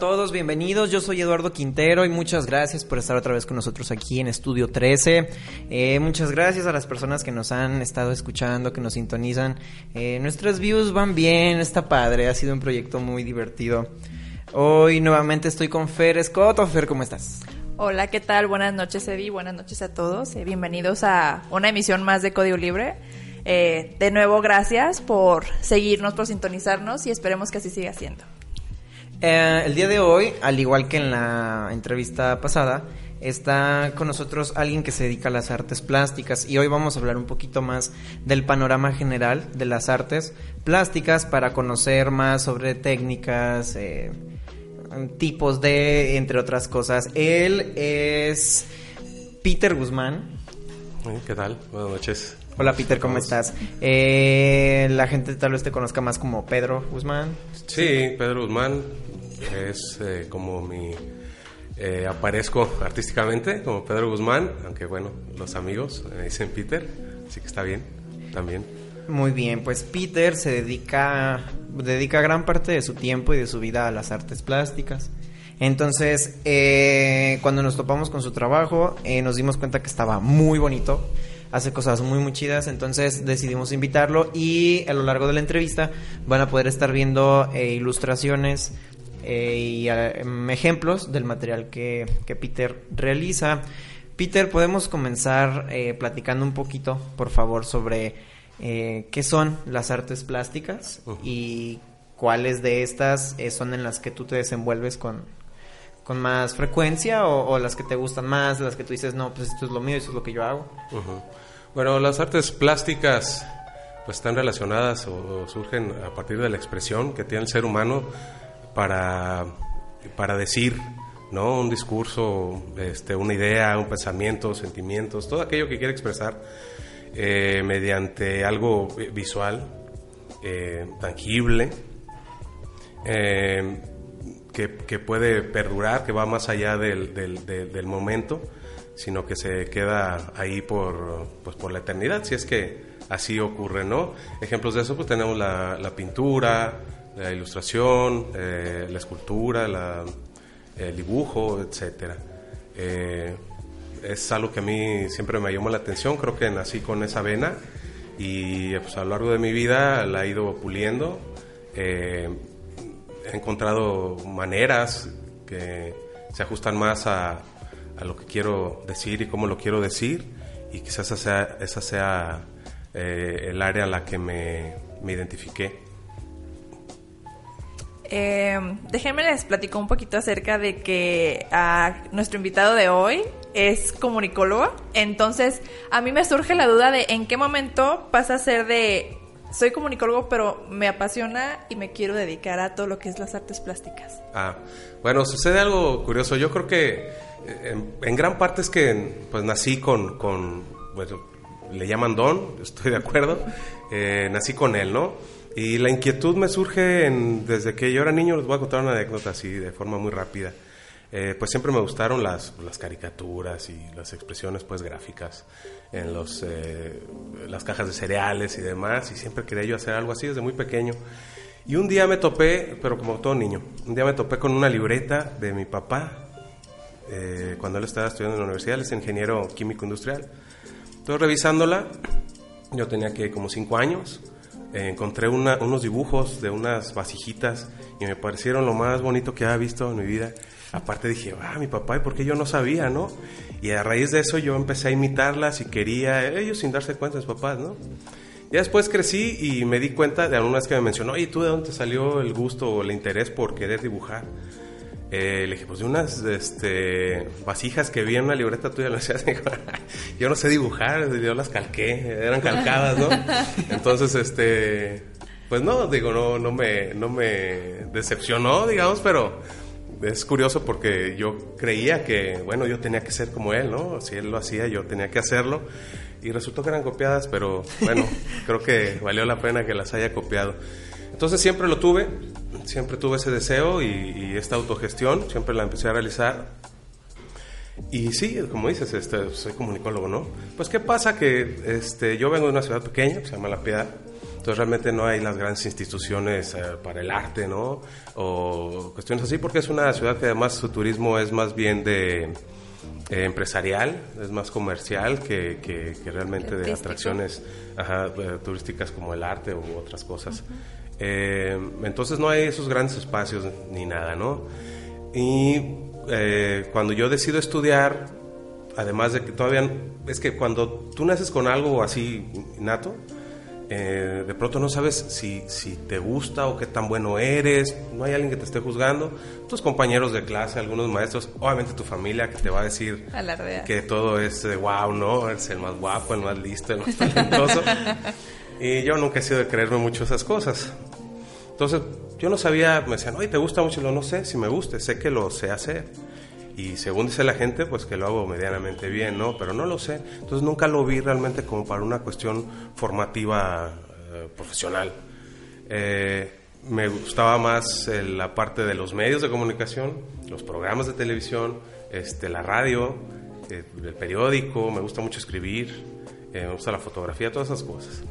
todos, bienvenidos. Yo soy Eduardo Quintero y muchas gracias por estar otra vez con nosotros aquí en Estudio 13. Eh, muchas gracias a las personas que nos han estado escuchando, que nos sintonizan. Eh, nuestras views van bien, está padre, ha sido un proyecto muy divertido. Hoy nuevamente estoy con Fer Escoto. Fer, ¿cómo estás? Hola, ¿qué tal? Buenas noches, Eddie. Buenas noches a todos. Eh, bienvenidos a una emisión más de Código Libre. Eh, de nuevo, gracias por seguirnos, por sintonizarnos y esperemos que así siga siendo. Eh, el día de hoy, al igual que en la entrevista pasada, está con nosotros alguien que se dedica a las artes plásticas y hoy vamos a hablar un poquito más del panorama general de las artes plásticas para conocer más sobre técnicas, eh, tipos de, entre otras cosas. Él es Peter Guzmán. ¿Qué tal? Buenas noches. Hola Peter, ¿cómo estás? Eh, la gente tal vez te conozca más como Pedro Guzmán. Sí, Pedro Guzmán es eh, como mi... eh, aparezco artísticamente como Pedro Guzmán, aunque bueno, los amigos me dicen Peter, así que está bien, también. Muy bien, pues Peter se dedica, dedica gran parte de su tiempo y de su vida a las artes plásticas. Entonces, eh, cuando nos topamos con su trabajo, eh, nos dimos cuenta que estaba muy bonito, hace cosas muy muy chidas, entonces decidimos invitarlo y a lo largo de la entrevista van a poder estar viendo eh, ilustraciones eh, y eh, ejemplos del material que, que Peter realiza. Peter, podemos comenzar eh, platicando un poquito, por favor, sobre eh, qué son las artes plásticas y cuáles de estas eh, son en las que tú te desenvuelves con, con más frecuencia o, o las que te gustan más, las que tú dices, no, pues esto es lo mío, eso es lo que yo hago. Bueno, las artes plásticas pues están relacionadas o, surgen a partir de la expresión que tiene el ser humano para, para decir, ¿no? Un discurso, este, una idea, un pensamiento, sentimientos, todo aquello que quiere expresar eh, mediante algo vi- visual, eh, tangible, eh, que, puede perdurar, que va más allá del- del momento, sino que se queda ahí por, pues, por la eternidad, si es que así ocurre, ¿no? Ejemplos de eso, pues tenemos la, la pintura, la ilustración, eh, la escultura, la- el dibujo, etcétera. Eh, es algo que a mí siempre me llamó la atención, creo que nací con esa vena y pues, a lo largo de mi vida la he ido puliendo. Eh, he encontrado maneras que se ajustan más a, a lo que quiero decir y cómo lo quiero decir y quizás esa sea, esa sea eh, el área a la que me, me identifiqué. Eh, déjenme les platico un poquito acerca de que ah, nuestro invitado de hoy es comunicólogo. Entonces, a mí me surge la duda de en qué momento pasa a ser de soy comunicólogo, pero me apasiona y me quiero dedicar a todo lo que es las artes plásticas. Ah, bueno, sucede algo curioso. Yo creo que en, gran parte es que pues nací con, con bueno, le llaman don, estoy de acuerdo, eh, nací con él, ¿no? Y la inquietud me surge desde que yo era niño, les voy a contar una anécdota así de forma muy rápida. Eh, pues siempre me gustaron las, las caricaturas y las expresiones pues gráficas en los, eh, las cajas de cereales y demás y siempre quería yo hacer algo así desde muy pequeño. Y un día me topé, pero como todo niño, un día me topé con una libreta de mi papá eh, cuando él estaba estudiando en la universidad, él es ingeniero químico industrial. Entonces revisándola, yo tenía que como cinco años, eh, encontré una- unos dibujos de unas vasijitas y me parecieron lo más bonito que había visto en mi vida. Aparte dije, ah, mi papá, ¿y por qué yo no sabía, no? Y a raíz de eso yo empecé a imitarlas y quería, ellos sin darse cuenta, mis papás, ¿no? Ya después crecí y me di cuenta de algunas que me mencionó, oye, ¿tú de dónde te salió el gusto o el interés por querer dibujar? Eh, le dije, pues de unas este, vasijas que vi en una libreta tuya. Yo no sé dibujar, yo las calqué, eran calcadas, ¿no? Entonces, este, pues no, digo, no, no, me, no me decepcionó, digamos, pero es curioso porque yo creía que, bueno, yo tenía que ser como él, ¿no? Si él lo hacía, yo tenía que hacerlo. Y resultó que eran copiadas, pero bueno, creo que valió la pena que las haya copiado. Entonces siempre lo tuve, siempre tuve ese deseo y, y esta autogestión, siempre la empecé a realizar. Y sí, como dices, este, soy comunicólogo, ¿no? Pues qué pasa que este, yo vengo de una ciudad pequeña, que se llama La Piedad, entonces realmente no hay las grandes instituciones eh, para el arte, ¿no? O cuestiones así, porque es una ciudad que además su turismo es más bien de eh, empresarial, es más comercial que, que, que realmente de atracciones ajá, eh, turísticas como el arte u otras cosas. Eh, entonces no hay esos grandes espacios ni nada, ¿no? Y eh, cuando yo decido estudiar, además de que todavía, es que cuando tú naces con algo así innato, eh, de pronto no sabes si, si te gusta o qué tan bueno eres, no hay alguien que te esté juzgando, tus compañeros de clase, algunos maestros, obviamente tu familia que te va a decir Alardea. que todo es eh, wow, ¿no? Eres el más guapo, el más listo, el más talentoso. y yo nunca he sido de creerme mucho esas cosas. Entonces, yo no sabía, me decían, oye, ¿te gusta mucho? Lo no sé si me guste, sé que lo sé hacer. Y según dice la gente, pues que lo hago medianamente bien, ¿no? Pero no lo sé. Entonces nunca lo vi realmente como para una cuestión formativa eh, profesional. Eh, me gustaba más eh, la parte de los medios de comunicación, los programas de televisión, este, la radio, eh, el periódico, me gusta mucho escribir, eh, me gusta la fotografía, todas esas cosas.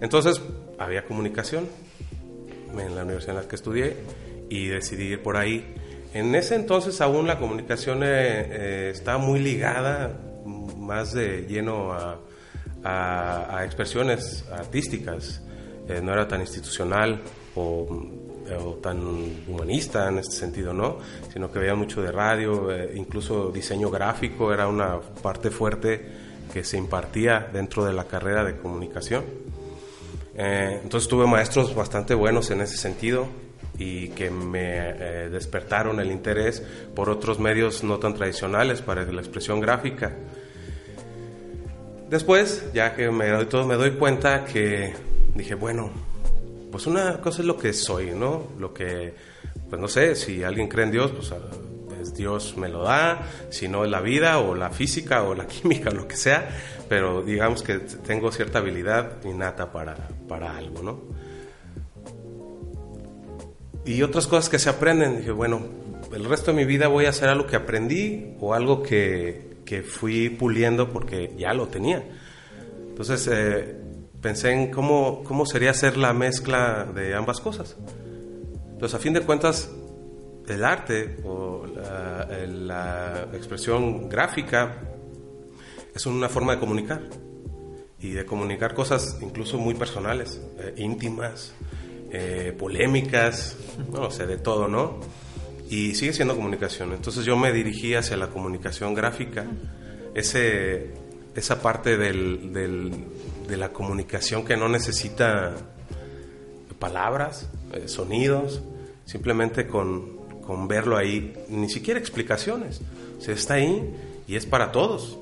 Entonces había comunicación en la universidad en la que estudié y decidí ir por ahí. En ese entonces aún la comunicación eh, eh, estaba muy ligada más de lleno a, a- a expresiones artísticas, Eh, no era tan institucional o, o tan humanista en este sentido, ¿no? Sino que veía mucho de radio, eh, incluso diseño gráfico era una parte fuerte que se impartía dentro de la carrera de comunicación. Eh, entonces tuve maestros bastante buenos en ese sentido y que me eh, despertaron el interés por otros medios no tan tradicionales para la expresión gráfica. Después, ya que me doy todo, me doy cuenta que dije, bueno, pues una cosa es lo que soy, ¿no? Lo que, pues no sé, si alguien cree en Dios, pues ah, es Dios me lo da, si no es la vida o la física o la química o lo que sea, pero digamos que tengo cierta habilidad innata para, para algo, ¿no? Y otras cosas que se aprenden, dije, bueno, el resto de mi vida voy a hacer algo que aprendí o algo que, que fui puliendo porque ya lo tenía. Entonces eh, pensé en cómo, cómo sería hacer la mezcla de ambas cosas. Entonces, a fin de cuentas, el arte o la, el- la expresión gráfica es una forma de comunicar y de comunicar cosas incluso muy personales, eh, íntimas, eh, polémicas, no sé, de todo, ¿no? Y sigue siendo comunicación. Entonces yo me dirigí hacia la comunicación gráfica, ese, esa parte del, del- de la comunicación que no necesita palabras, eh, sonidos, simplemente con, con verlo ahí, ni siquiera explicaciones. O sea, está ahí y es para todos.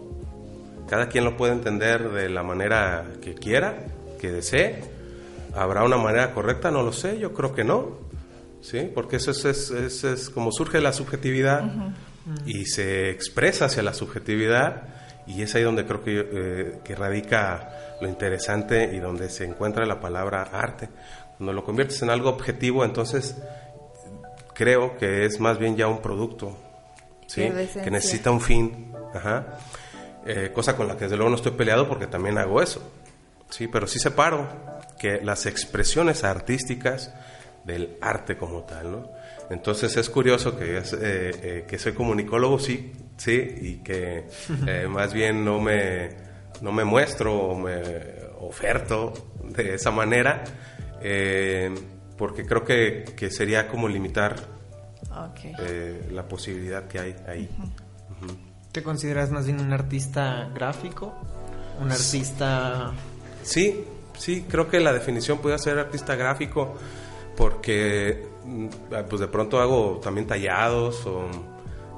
Cada quien lo puede entender de la manera que quiera, que desee. ¿Habrá una manera correcta? No lo sé, yo creo que no. ¿Sí? Porque eso es, es- es- es como surge la subjetividad y se expresa hacia la subjetividad y es ahí donde creo que, eh, que radica lo interesante y donde se encuentra la palabra arte. Cuando lo conviertes en algo objetivo, entonces creo que es más bien ya un producto, ¿sí? Que necesita un fin, Ajá. Eh, cosa con la que desde luego no estoy peleado porque también hago eso, sí, pero sí separo que las expresiones artísticas del arte como tal, ¿no? Entonces es curioso que, es, eh, eh, que soy comunicólogo, sí, sí, y que eh, más bien no me, no me muestro o me oferto de esa manera, eh, porque creo que, que sería como limitar Ok. eh, la posibilidad que hay ahí. ¿Te consideras más bien un artista gráfico? ¿Un artista Sí, sí, creo que la definición puede ser artista gráfico porque mm, pues de pronto hago también tallados o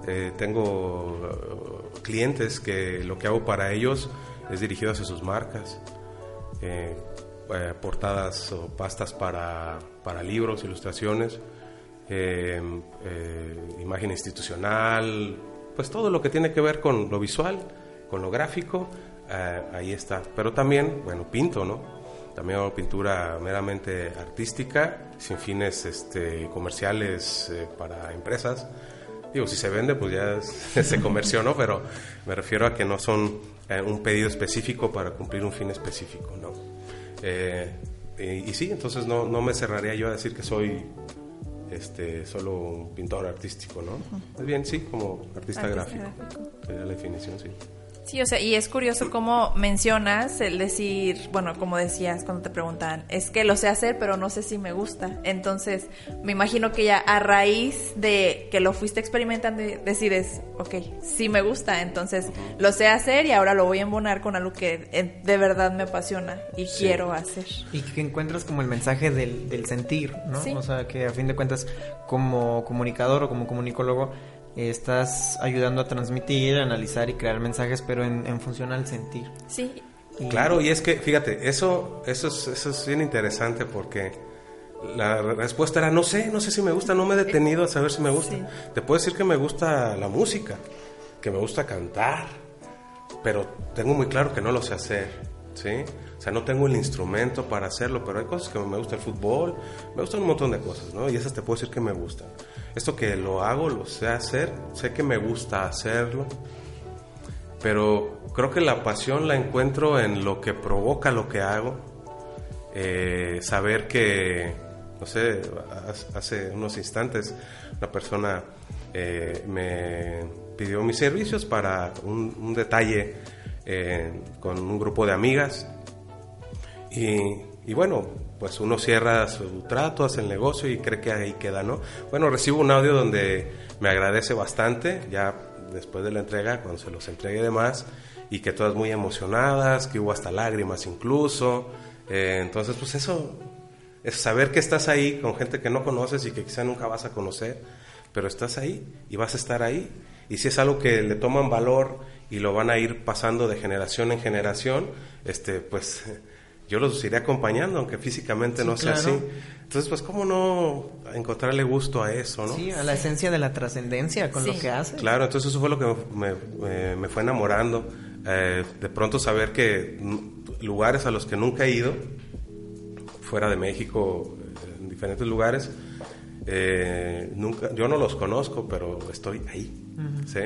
eh, tengo eh, clientes que lo que hago para ellos es dirigido hacia sus marcas. Eh, eh, portadas o pastas para, para libros, ilustraciones. imagen institucional, pues todo lo que tiene que ver con lo visual, con lo gráfico, eh, ahí está. Pero también, bueno, pinto, ¿no? También pintura meramente artística, sin fines este, comerciales eh, para empresas. Digo, si se vende, pues ya se comerció, ¿no? Pero me refiero a que no son eh, un pedido específico para cumplir un fin específico, ¿no? Y, y sí, entonces no, no me cerraría yo a decir que soy este, solo un pintor artístico, ¿no? Más bien, sí, como artista, Artista gráfico. gráfico. Sería la definición, sí. Sí, o sea, y es curioso cómo mencionas el decir, bueno, como decías cuando te preguntan, es que lo sé hacer, pero no sé si me gusta. Entonces, me imagino que ya a raíz de que lo fuiste experimentando, decides, ok, sí me gusta, entonces lo sé hacer y ahora lo voy a embonar con algo que de verdad me apasiona y Sí. quiero hacer. Y que encuentras como el mensaje del, del sentir, ¿no? Sí. O sea, que a fin de cuentas, como comunicador o como comunicólogo, estás ayudando a transmitir, analizar y crear mensajes, pero en, en función al sentir. Sí, Y- Claro, y es que, fíjate, eso, eso, es, eso es bien interesante porque la re- respuesta era, no sé, no sé si me gusta, no me he detenido a saber si me gusta. Sí. Te puedo decir que me gusta la música, que me gusta cantar, pero tengo muy claro que no lo sé hacer, ¿sí? O sea, no tengo el instrumento para hacerlo, pero hay cosas que me gusta el fútbol, me gustan un montón de cosas, ¿no? Y esas te puedo decir que me gustan. Esto que lo hago, lo sé hacer, sé que me gusta hacerlo, pero creo que la pasión la encuentro en lo que provoca lo que hago. Eh, saber que, no sé, ha- hace unos instantes una persona eh, me pidió mis servicios para un, un detalle eh, con un grupo de amigas. Y, y bueno, pues uno cierra su trato, hace el negocio y cree que ahí queda, ¿no? Bueno, recibo un audio donde me agradece bastante, ya después de la entrega, cuando se los entregué de más, y que todas muy emocionadas, que hubo hasta lágrimas incluso. Eh, entonces, pues eso, es saber que estás ahí con gente que no conoces y que quizá nunca vas a conocer, pero estás ahí y vas a estar ahí. Y si es algo que le toman valor y lo van a ir pasando de generación en generación, este, pues yo los iré acompañando, aunque físicamente Sí, no sea claro. así. Entonces, pues, ¿cómo no encontrarle gusto a eso, no? Sí, a la esencia de la trascendencia con Sí. lo que haces. Claro, entonces eso fue lo que me, me- me fue enamorando. Eh, de pronto saber que lugares a los que nunca he ido, fuera de México, eh, en diferentes lugares, eh, nunca, yo no los conozco, pero estoy ahí, ¿sí?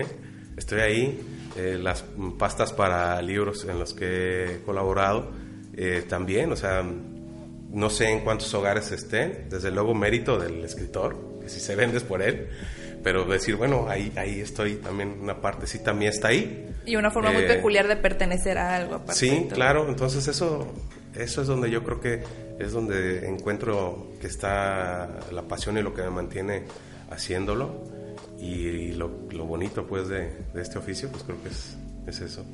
Estoy ahí. Eh, las pastas para libros en los que he colaborado eh, también, o sea, no sé en cuántos hogares estén, desde luego mérito del escritor, que si se vendes por él, pero decir, bueno, ahí, ahí estoy también, una partecita mía está ahí. y una forma muy Eh, peculiar de pertenecer a algo. aparte Sí, claro, entonces eso, eso es donde yo creo que es donde encuentro que está la pasión y lo que me mantiene haciéndolo y lo, lo bonito pues de, de este oficio pues creo que es, es eso.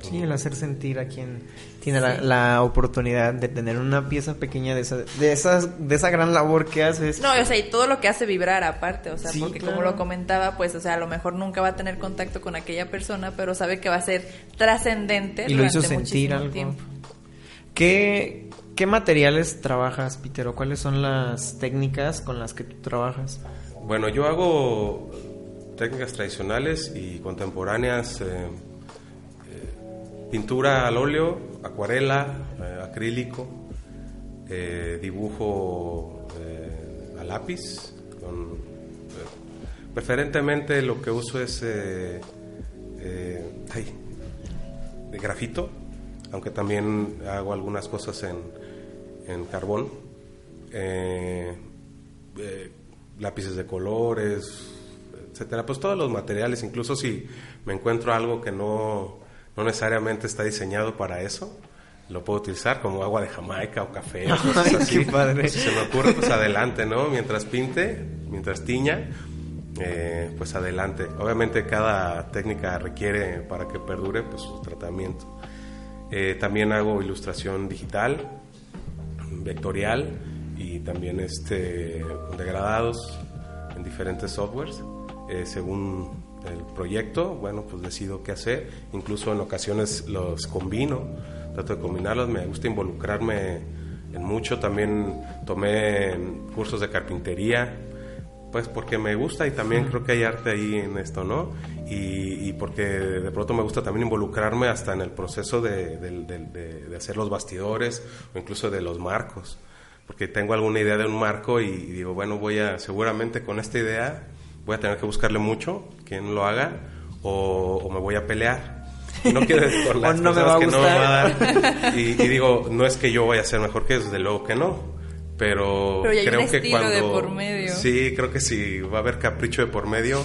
Sí, el hacer sentir a quien tiene la, la oportunidad de tener una pieza pequeña de esa, de esas, de esa gran labor que haces. No, o sea, y todo lo que hace vibrar aparte, o sea, Sí, porque claro. como lo comentaba, pues, o sea, a lo mejor nunca va a tener contacto con aquella persona, pero sabe que va a ser trascendente y lo hizo durante sentir algo. tiempo. ¿Qué, ¿Qué materiales trabajas, Peter? ¿O cuáles son las técnicas con las que tú trabajas? Bueno, yo hago técnicas tradicionales y contemporáneas, eh, eh, pintura al óleo, acuarela, eh, acrílico, dibujo a lápiz. Preferentemente lo que uso es ay, grafito, aunque también hago algunas cosas en, en carbón. Lápices de colores, etcétera, pues todos los materiales, incluso si me encuentro algo que no, no necesariamente está diseñado para eso, lo puedo utilizar como agua de Jamaica o café o cosas Ay, así. qué padre. Si se me ocurre, pues adelante, ¿no? Mientras pinte, mientras tiña, eh, pues adelante. Obviamente cada técnica requiere para que perdure pues su tratamiento. Eh, también hago ilustración digital, vectorial y también este degradados en diferentes softwares Eh, según el proyecto bueno pues decido qué hacer incluso en ocasiones los combino trato de combinarlos me gusta involucrarme en mucho también tomé cursos de carpintería pues porque me gusta y también creo que hay arte ahí en esto, ¿no? Y, y porque de pronto me gusta también involucrarme hasta en el proceso de, de- de- de hacer los bastidores o incluso de los marcos. Porque tengo alguna idea de un marco y, y digo, bueno, voy a, seguramente con esta idea voy a tener que buscarle mucho, quien lo haga, o, o me voy a pelear. Y no quiero O las no me cosas va a que no me va a gustar. dar. Y, y digo, no es que yo vaya a ser mejor que ellos, desde luego que no. Pero, Pero ya hay un creo que cuando. de por medio. Sí, creo que si va a haber capricho de por medio,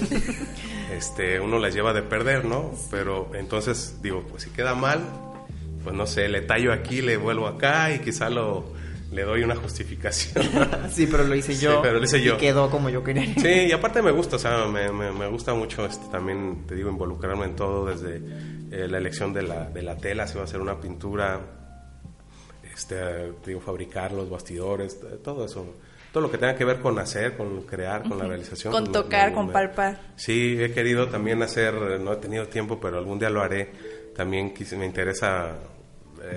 este, uno las lleva de perder, ¿no? Pero entonces, digo, pues si queda mal, pues no sé, le tallo aquí, le vuelvo acá y quizá lo, le doy una justificación. Sí, pero lo hice Sí, yo. pero lo hice yo. Y quedó como yo quería. Sí, y aparte me gusta, o sea, me, me- me gusta mucho este, también, te digo, involucrarme en todo, desde eh, la elección de la, de la tela, si va a ser una pintura, este, te digo, fabricar los bastidores, todo eso. Todo lo que tenga que ver con hacer, con crear, con la realización. Con pues, me- tocar, me- con palpar. Sí, he querido también hacer, no he tenido tiempo, pero algún día lo haré. También quise- me interesa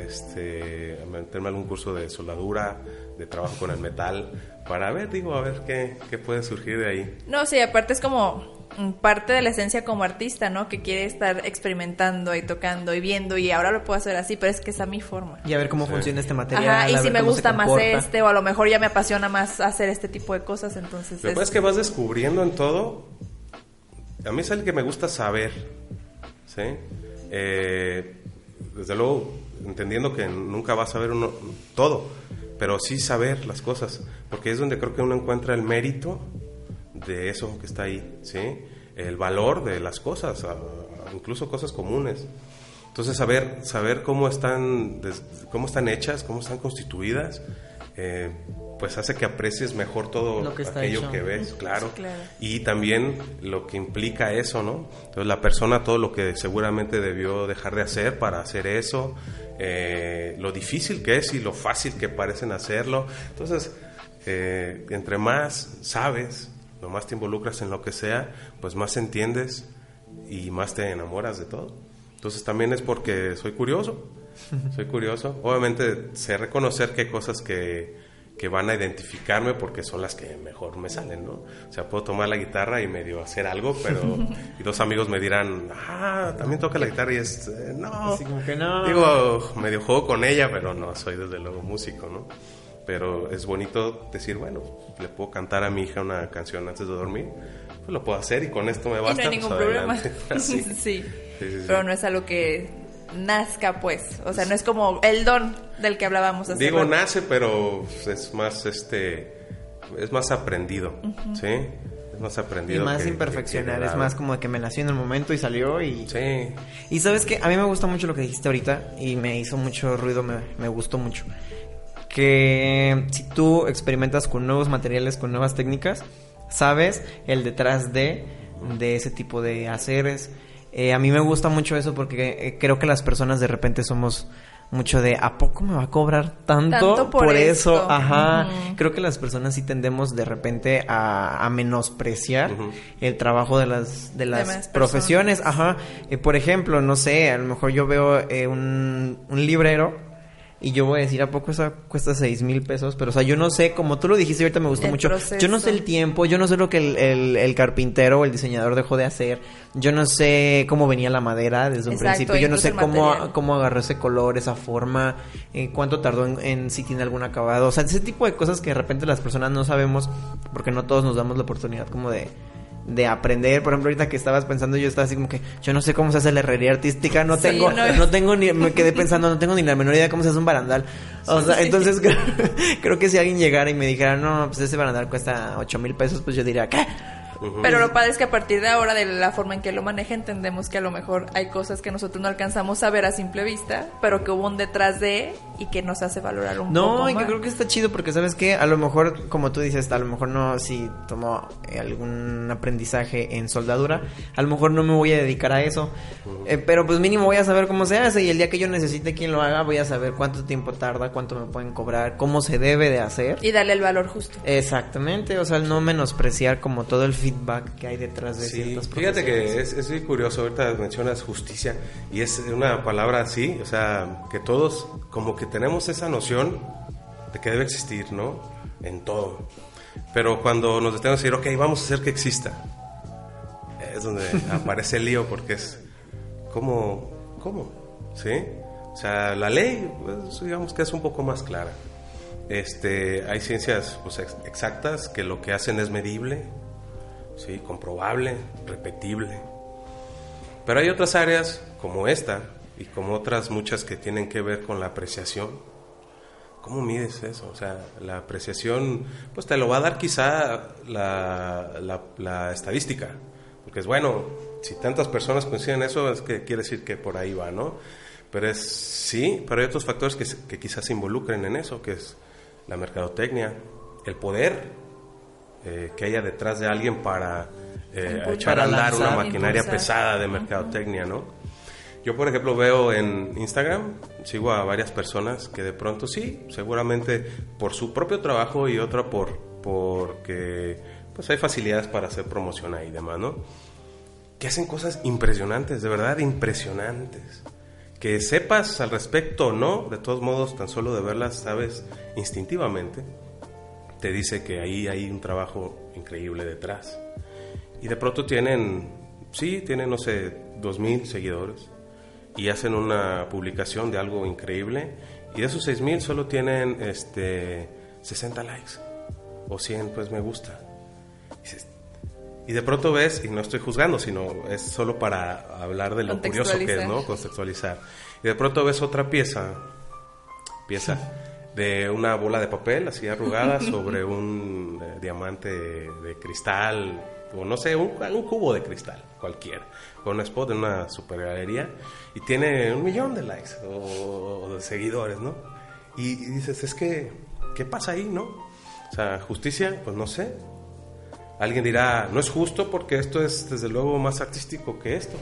este, meterme a algún curso de soldadura, de trabajo con el metal, para ver, digo, a ver qué, qué puede surgir de ahí. No, sí, aparte es como parte de la esencia como artista, ¿no? Que quiere estar experimentando y tocando y viendo y ahora lo puedo hacer así, pero es que es a mi forma. Y a ver cómo Sí. funciona este material. Ajá, y a si ver me gusta más este, o a lo mejor ya me apasiona más hacer este tipo de cosas, entonces que es- es que vas descubriendo en todo. A mí es algo que me gusta saber. ¿Sí? Eh, desde luego, entendiendo que nunca vas a saber uno todo, pero sí saber las cosas, porque es donde creo que uno encuentra el mérito de eso que está ahí, ¿sí? El valor de las cosas, incluso cosas comunes. Entonces saber saber cómo están cómo están hechas, cómo están constituidas, eh, pues hace que aprecies mejor todo Lo que está aquello hecho. que ves, claro. Sí, claro. Y también lo que implica eso, ¿no? Entonces la persona todo lo que seguramente debió dejar de hacer para hacer eso, eh, lo difícil que es y lo fácil que parecen hacerlo. Entonces, eh, entre más sabes, lo más te involucras en lo que sea, pues más entiendes y más te enamoras de todo. Entonces también es porque soy curioso, soy curioso. Obviamente sé reconocer que hay cosas que, que van a identificarme porque son las que mejor me salen, ¿no? O sea, puedo tomar la guitarra y medio hacer algo, pero... y dos amigos me dirán, ah, también toca la guitarra y es... eh, no. Así como que no. Digo, medio juego con ella, pero no soy desde luego músico, ¿no? Pero es bonito decir, bueno, le puedo cantar a mi hija una canción antes de dormir, pues lo puedo hacer y con esto me y basta. no hay pues, ningún problema. adelante. Así. sí. Sí, sí, sí. Pero no es algo que nazca, pues. O sea, no es como el don del que hablábamos hace Digo, rato. nace, pero es más, este, es más aprendido, ¿sí? Es más Y aprendido. más que- que- imperfeccionar, que es más como de que me nació en el momento y salió y... Sí, Y sabes que a mí me gusta mucho lo que dijiste ahorita y me hizo mucho ruido, me, me gustó mucho. Que si tú experimentas con nuevos materiales, con nuevas técnicas, sabes el detrás de, de ese tipo de haceres. Eh, a mí me gusta mucho eso porque eh, creo que las personas de repente somos mucho de ¿a poco me va a cobrar tanto, Tanto por eso? esto. Ajá. Creo que las personas sí tendemos de repente a, a menospreciar el trabajo de las, de las Demás profesiones. Ajá. Eh, por ejemplo, no sé, a lo mejor yo veo eh, un, un librero y yo voy a decir, ¿a poco eso cuesta seis mil pesos? Pero, o sea, yo no sé, como tú lo dijiste ahorita, me gustó El mucho. proceso. Yo no sé el tiempo, yo no sé lo que el, el- el carpintero o el diseñador dejó de hacer. Yo no sé cómo venía la madera desde un Exacto, principio. Yo no sé cómo, cómo agarró ese color, esa forma, eh, cuánto tardó en, en si tiene algún acabado. O sea, ese tipo de cosas que de repente las personas no sabemos porque no todos nos damos la oportunidad como de de aprender, por ejemplo, ahorita que estabas pensando, yo estaba así como que yo no sé cómo se hace la herrería artística, no Sí, tengo, no. no, tengo ni, me quedé pensando, no tengo ni la menor idea de cómo se hace un barandal. O sea, Sí. entonces creo, creo que si alguien llegara y me dijera, no, pues ese barandal cuesta ocho mil pesos, pues yo diría, ¿qué? Pero lo padre es que a partir de ahora, de la forma en que lo maneja, entendemos que a lo mejor hay cosas que nosotros no alcanzamos a ver a simple vista, pero que hubo un detrás de y que nos hace valorar un poco No, y que creo que está chido porque sabes que a lo mejor, como tú dices, a lo mejor no, si tomo algún aprendizaje en soldadura, a lo mejor no me voy a dedicar a eso, Eh, pero pues mínimo voy a saber cómo se hace y el día que yo necesite quien lo haga voy a saber cuánto tiempo tarda, cuánto me pueden cobrar, cómo se debe de hacer. Y darle el valor justo. Exactamente, o sea, el no menospreciar como todo el feedback que hay detrás de Sí, ciertas fíjate que es, es muy curioso, ahorita mencionas justicia y es una palabra así, o sea, que todos como que tenemos esa noción de que debe existir, ¿no? En todo. Pero cuando nos detenemos a decir, ok, vamos a hacer que exista, es donde aparece el lío porque es, ¿cómo? ¿Cómo? ¿Sí? O sea, la ley, pues, digamos que es un poco más clara. Este, hay ciencias pues, exactas que lo que hacen es medible, ¿sí? comprobable, repetible. Pero hay otras áreas como esta y como otras muchas que tienen que ver con la apreciación. ¿Cómo mides eso? O sea, la apreciación, pues te lo va a dar quizá la, estadística. Porque es bueno, si tantas personas coinciden eso, es que quiere decir que por ahí va, ¿no? Pero es sí, pero hay otros factores que, que quizás se involucren en eso, que es la mercadotecnia, el poder eh, que haya detrás de alguien para eh, echar a andar una maquinaria pesada de mercadotecnia, ¿no? Yo, por ejemplo, veo en Instagram, sigo a varias personas que de pronto sí, seguramente por su propio trabajo y otra por porque pues hay facilidades para hacer promoción ahí y demás, ¿no? Que hacen cosas impresionantes, de verdad impresionantes. Que sepas al respecto o no, de todos modos, tan solo de verlas sabes instintivamente, te dice que ahí hay un trabajo increíble detrás. Y de pronto tienen, sí, tienen, no sé, dos mil seguidores y hacen una publicación de algo increíble y de esos seis mil solo tienen este, 60 likes o 100 pues me gusta. Y de pronto ves, y no estoy juzgando, sino es solo para hablar de lo curioso que es, ¿no? Contextualizar. Y de pronto ves otra pieza, pieza, de una bola de papel así arrugada sobre un eh, diamante de cristal o no sé, un, cubo de cristal, cualquiera, con un spot en una super galería y tiene un millón de likes o, de seguidores, ¿no? Y, dices, es que, ¿qué pasa ahí, no? O sea, justicia, pues no sé. Alguien dirá, no es justo porque esto es desde luego más artístico que esto.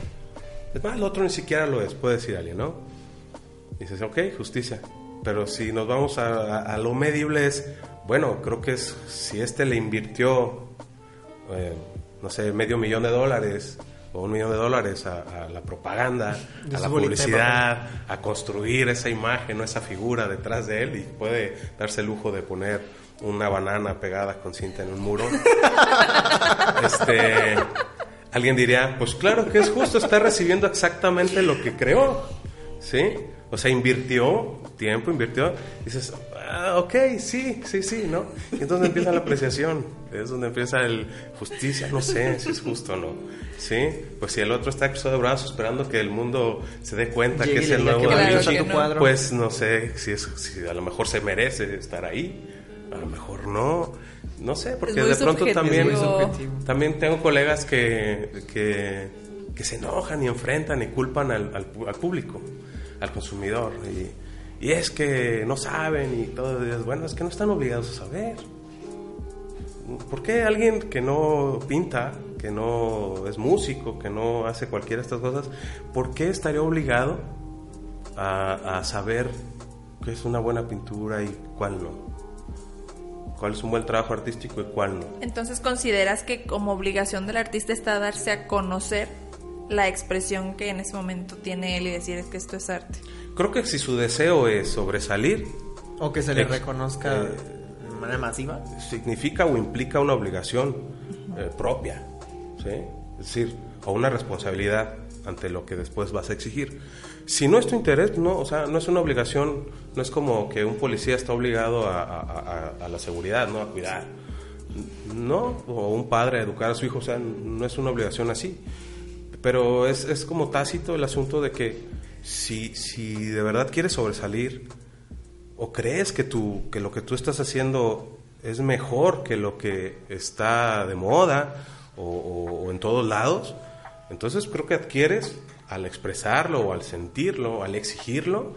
Es más, el otro ni siquiera lo es, puede decir alguien, ¿no? dices, ok, justicia. Pero si nos vamos a, a, lo medible es, bueno, creo que es, si este le invirtió eh, no sé, medio millón de dólares o un millón de dólares a, la propaganda, a la publicidad, a construir esa imagen o esa figura detrás de él y puede darse el lujo de poner una banana pegada con cinta en un muro. este, alguien diría, pues claro que es justo, está recibiendo exactamente lo que creó, ¿sí? O sea, invirtió tiempo, invirtió, dices, ah, ok, sí, sí, sí, ¿no? Y es donde empieza la apreciación, es donde empieza el justicia, no sé si es justo o no, ¿sí? Pues si el otro está cruzado de brazos esperando que el mundo se dé cuenta que es el nuevo Da pues no sé si, es, si a lo mejor se merece estar ahí, a lo mejor no, no sé, porque de pronto también, también tengo colegas que, que, que, se enojan y enfrentan y culpan al, al, al público al consumidor. Y, y, es que no saben y todo. bueno, es que no están obligados a saber. ¿Por qué alguien que no pinta, que no es músico, que no hace cualquiera de estas cosas, por qué estaría obligado a, a saber qué es una buena pintura y cuál no? cuál es un buen trabajo artístico y cuál no. Entonces, ¿consideras que como obligación del artista está darse a conocer la expresión que en ese momento tiene él y decir es que esto es arte. Creo que si su deseo es sobresalir o que se le reconozca eh, de manera masiva, significa o implica una obligación eh, propia, ¿sí? Es decir, o una responsabilidad ante lo que después vas a exigir. Si no es tu interés, no, o sea, no es una obligación, no es como que un policía está obligado a, a la seguridad, ¿no? A cuidar. No, o un padre a educar a su hijo, o sea, no es una obligación así pero es, es como tácito el asunto de que si, si de verdad quieres sobresalir o crees que, tú, que lo que tú estás haciendo es mejor que lo que está de moda o, en todos lados, entonces creo que adquieres al expresarlo o al sentirlo, al exigirlo,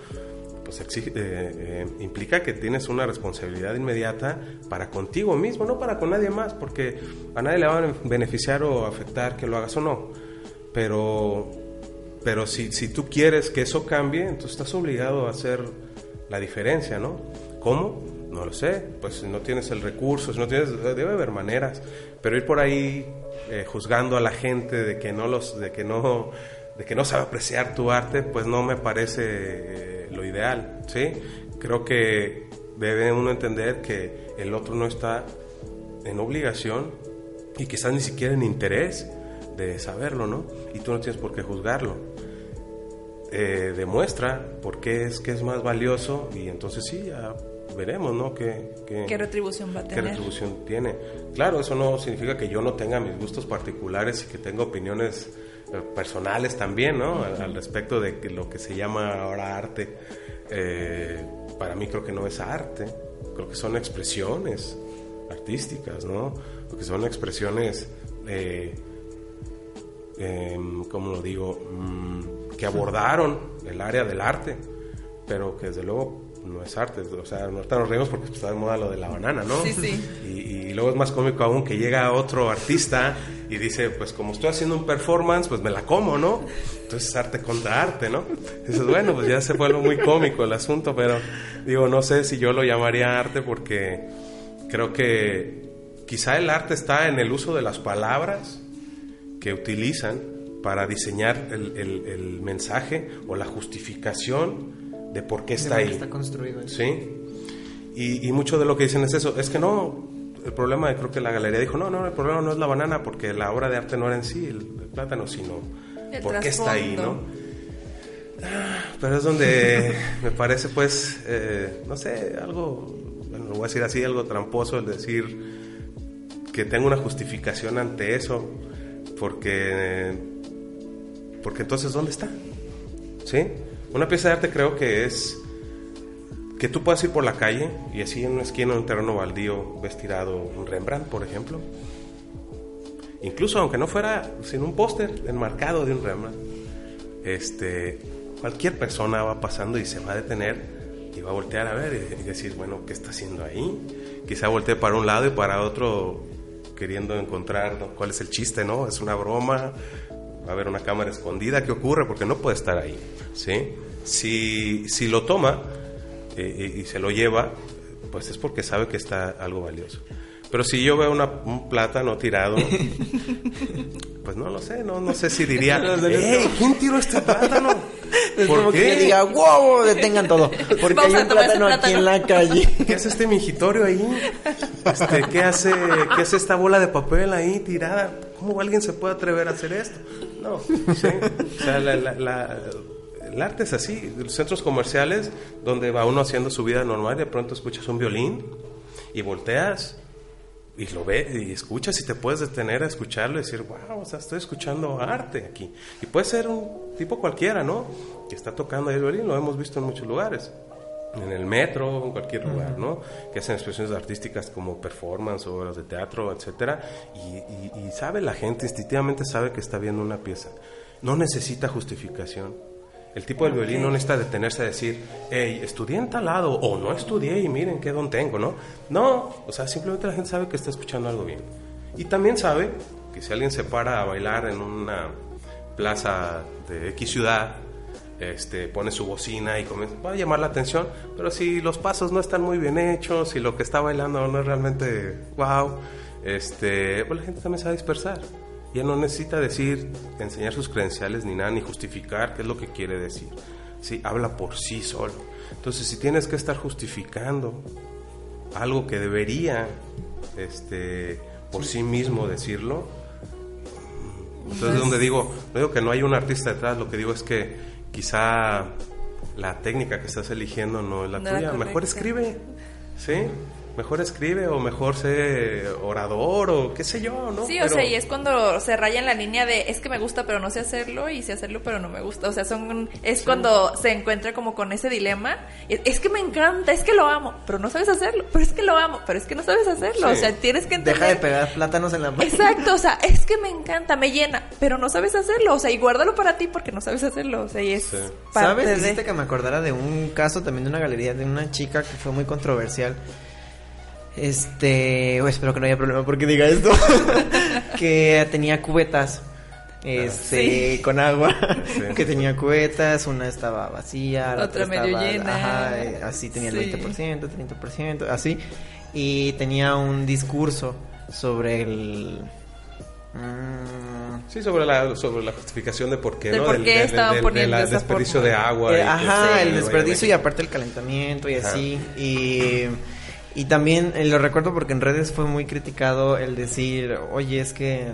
pues exige, eh, eh, implica que tienes una responsabilidad inmediata para contigo mismo, no para con nadie más, porque a nadie le va a beneficiar o afectar que lo hagas o no pero, pero si, si tú quieres que eso cambie, entonces estás obligado a hacer la diferencia, ¿no? ¿Cómo? No lo sé, pues si no tienes el recurso, si no tienes, debe haber maneras, pero ir por ahí eh, juzgando a la gente de que no los, de que no, de que no sabe apreciar tu arte, pues no me parece eh, lo ideal, ¿sí? Creo que debe uno entender que el otro no está en obligación y quizás ni siquiera en interés de saberlo, ¿no? Y tú no tienes por qué juzgarlo. Eh, demuestra por qué es que es más valioso y entonces sí, ya veremos, ¿no? ¿Qué, qué, retribución va a tener? ¿Qué retribución tiene? Claro, eso no significa que yo no tenga mis gustos particulares y que tenga opiniones eh, personales también, ¿no? Al, respecto de lo que se llama ahora arte. Eh, para mí creo que no es arte, creo que son expresiones artísticas, ¿no? Porque son expresiones, eh, em, ¿cómo lo digo? Mm, que abordaron el área del arte, pero que desde luego no es arte, o sea, no nos reímos porque está de moda lo de la banana, ¿no? Sí, sí. Y, luego es más cómico aún que llega otro artista y dice, pues como estoy haciendo un performance, pues me la como, ¿no? Entonces es arte contra arte, ¿no? dices, bueno, pues ya se vuelve muy cómico el asunto, pero digo, no sé si yo lo llamaría arte porque creo que quizá el arte está en el uso de las palabras que utilizan para diseñar el, el mensaje o la justificación de por qué está ahí. Está construido. Sí. Y, mucho de lo que dicen es eso. Es que no, el problema, creo que la galería dijo, no, no, el problema no es la banana, porque la obra de arte no era en sí el, plátano, sino por qué está ahí, ¿no? Ah, pero es donde me parece, pues, eh, no sé, algo, bueno, lo voy a decir así, algo tramposo el decir que tengo una justificación ante eso, porque, porque entonces, ¿dónde está? ¿Sí? Una pieza de arte creo que es que tú puedas ir por la calle y así en una esquina, en un terreno baldío, ves tirado un Rembrandt, por ejemplo. Incluso aunque no fuera sin un póster enmarcado de un Rembrandt, este, cualquier persona va pasando y se va a detener y va a voltear a ver y, decir, bueno, ¿qué está haciendo ahí? Quizá voltee para un lado y para otro queriendo encontrar cuál es el chiste, ¿no? Es una broma, va a haber una cámara escondida, ¿qué ocurre? Porque no puede estar ahí, ¿sí? Si, si lo toma eh, y se lo lleva, pues es porque sabe que está algo valioso. Pero si yo veo una, un plátano tirado, pues no lo sé, no, no sé si diría, ¡Ey! ¿Quién tiró este plátano? Es como que diga, wow, detengan todo. Porque hay un plátano, aquí en la calle. ¿Qué hace este mingitorio ahí? Este, ¿qué, hace, ¿Qué hace esta bola de papel ahí tirada? ¿Cómo alguien se puede atrever a hacer esto? No, ¿sí? O sea, el arte es así. Los centros comerciales, donde va uno haciendo su vida normal y de pronto escuchas un violín y volteas y lo ves y escuchas y te puedes detener a escucharlo y decir, wow, o sea, estoy escuchando arte aquí. Y puede ser un tipo cualquiera, ¿no? Que está tocando ahí el violín, lo hemos visto en muchos lugares en el metro, en cualquier lugar, ¿no? Que hacen expresiones artísticas como performance, obras de teatro, etcétera, y, sabe la gente, instintivamente sabe que está viendo una pieza. No necesita justificación. El tipo del violín no necesita detenerse a decir, hey, estudié en tal lado, o no estudié y miren qué don tengo, ¿no? No, o sea, simplemente la gente sabe que está escuchando algo bien. Y también sabe que si alguien se para a bailar en una plaza de X ciudad, este, pone su bocina y comienza, va a llamar la atención, pero si los pasos no están muy bien hechos, si lo que está bailando no es realmente wow, este, pues la gente también se va a dispersar. Ya no necesita decir, enseñar sus credenciales ni nada, ni justificar qué es lo que quiere decir. Sí, habla por sí solo. Entonces, si tienes que estar justificando algo que debería, este, por sí mismo decirlo, entonces donde digo, no digo que no hay un artista detrás, lo que digo es que quizá la técnica que estás eligiendo no es la tuya. Mejor escribe, ¿sí? Mejor escribe o mejor sé orador o qué sé yo, ¿no? Sí, o sea, y es cuando se raya en la línea de es que me gusta pero no sé hacerlo y sé hacerlo pero no me gusta. O sea, son es cuando se encuentra como con ese dilema. Es que me encanta, es que lo amo, pero no sabes hacerlo. Pero es que lo amo, pero es que no sabes hacerlo. O sea, tienes que entender. Deja de pegar plátanos en la mano. Exacto, o sea, es que me encanta, me llena, pero no sabes hacerlo. O sea, y guárdalo para ti porque no sabes hacerlo. O sea, y es ¿Sabes? De... que me acordara de un caso también de una galería de una chica que fue muy controversial este, espero que no haya problema porque diga esto. que tenía cubetas. Este, con agua, que tenía cubetas, una estaba vacía, la otra, medio llena. Ajá, eh, así tenía el 20%, 30%, así. Y tenía un discurso sobre el mm, Sí, sobre la, sobre la justificación de por qué, ¿no? Por qué estaban poniendo el desperdicio de agua. Eh, ajá, el desperdicio y aparte el calentamiento y así. Y Y también eh, lo recuerdo porque en redes fue muy criticado el decir, oye, es que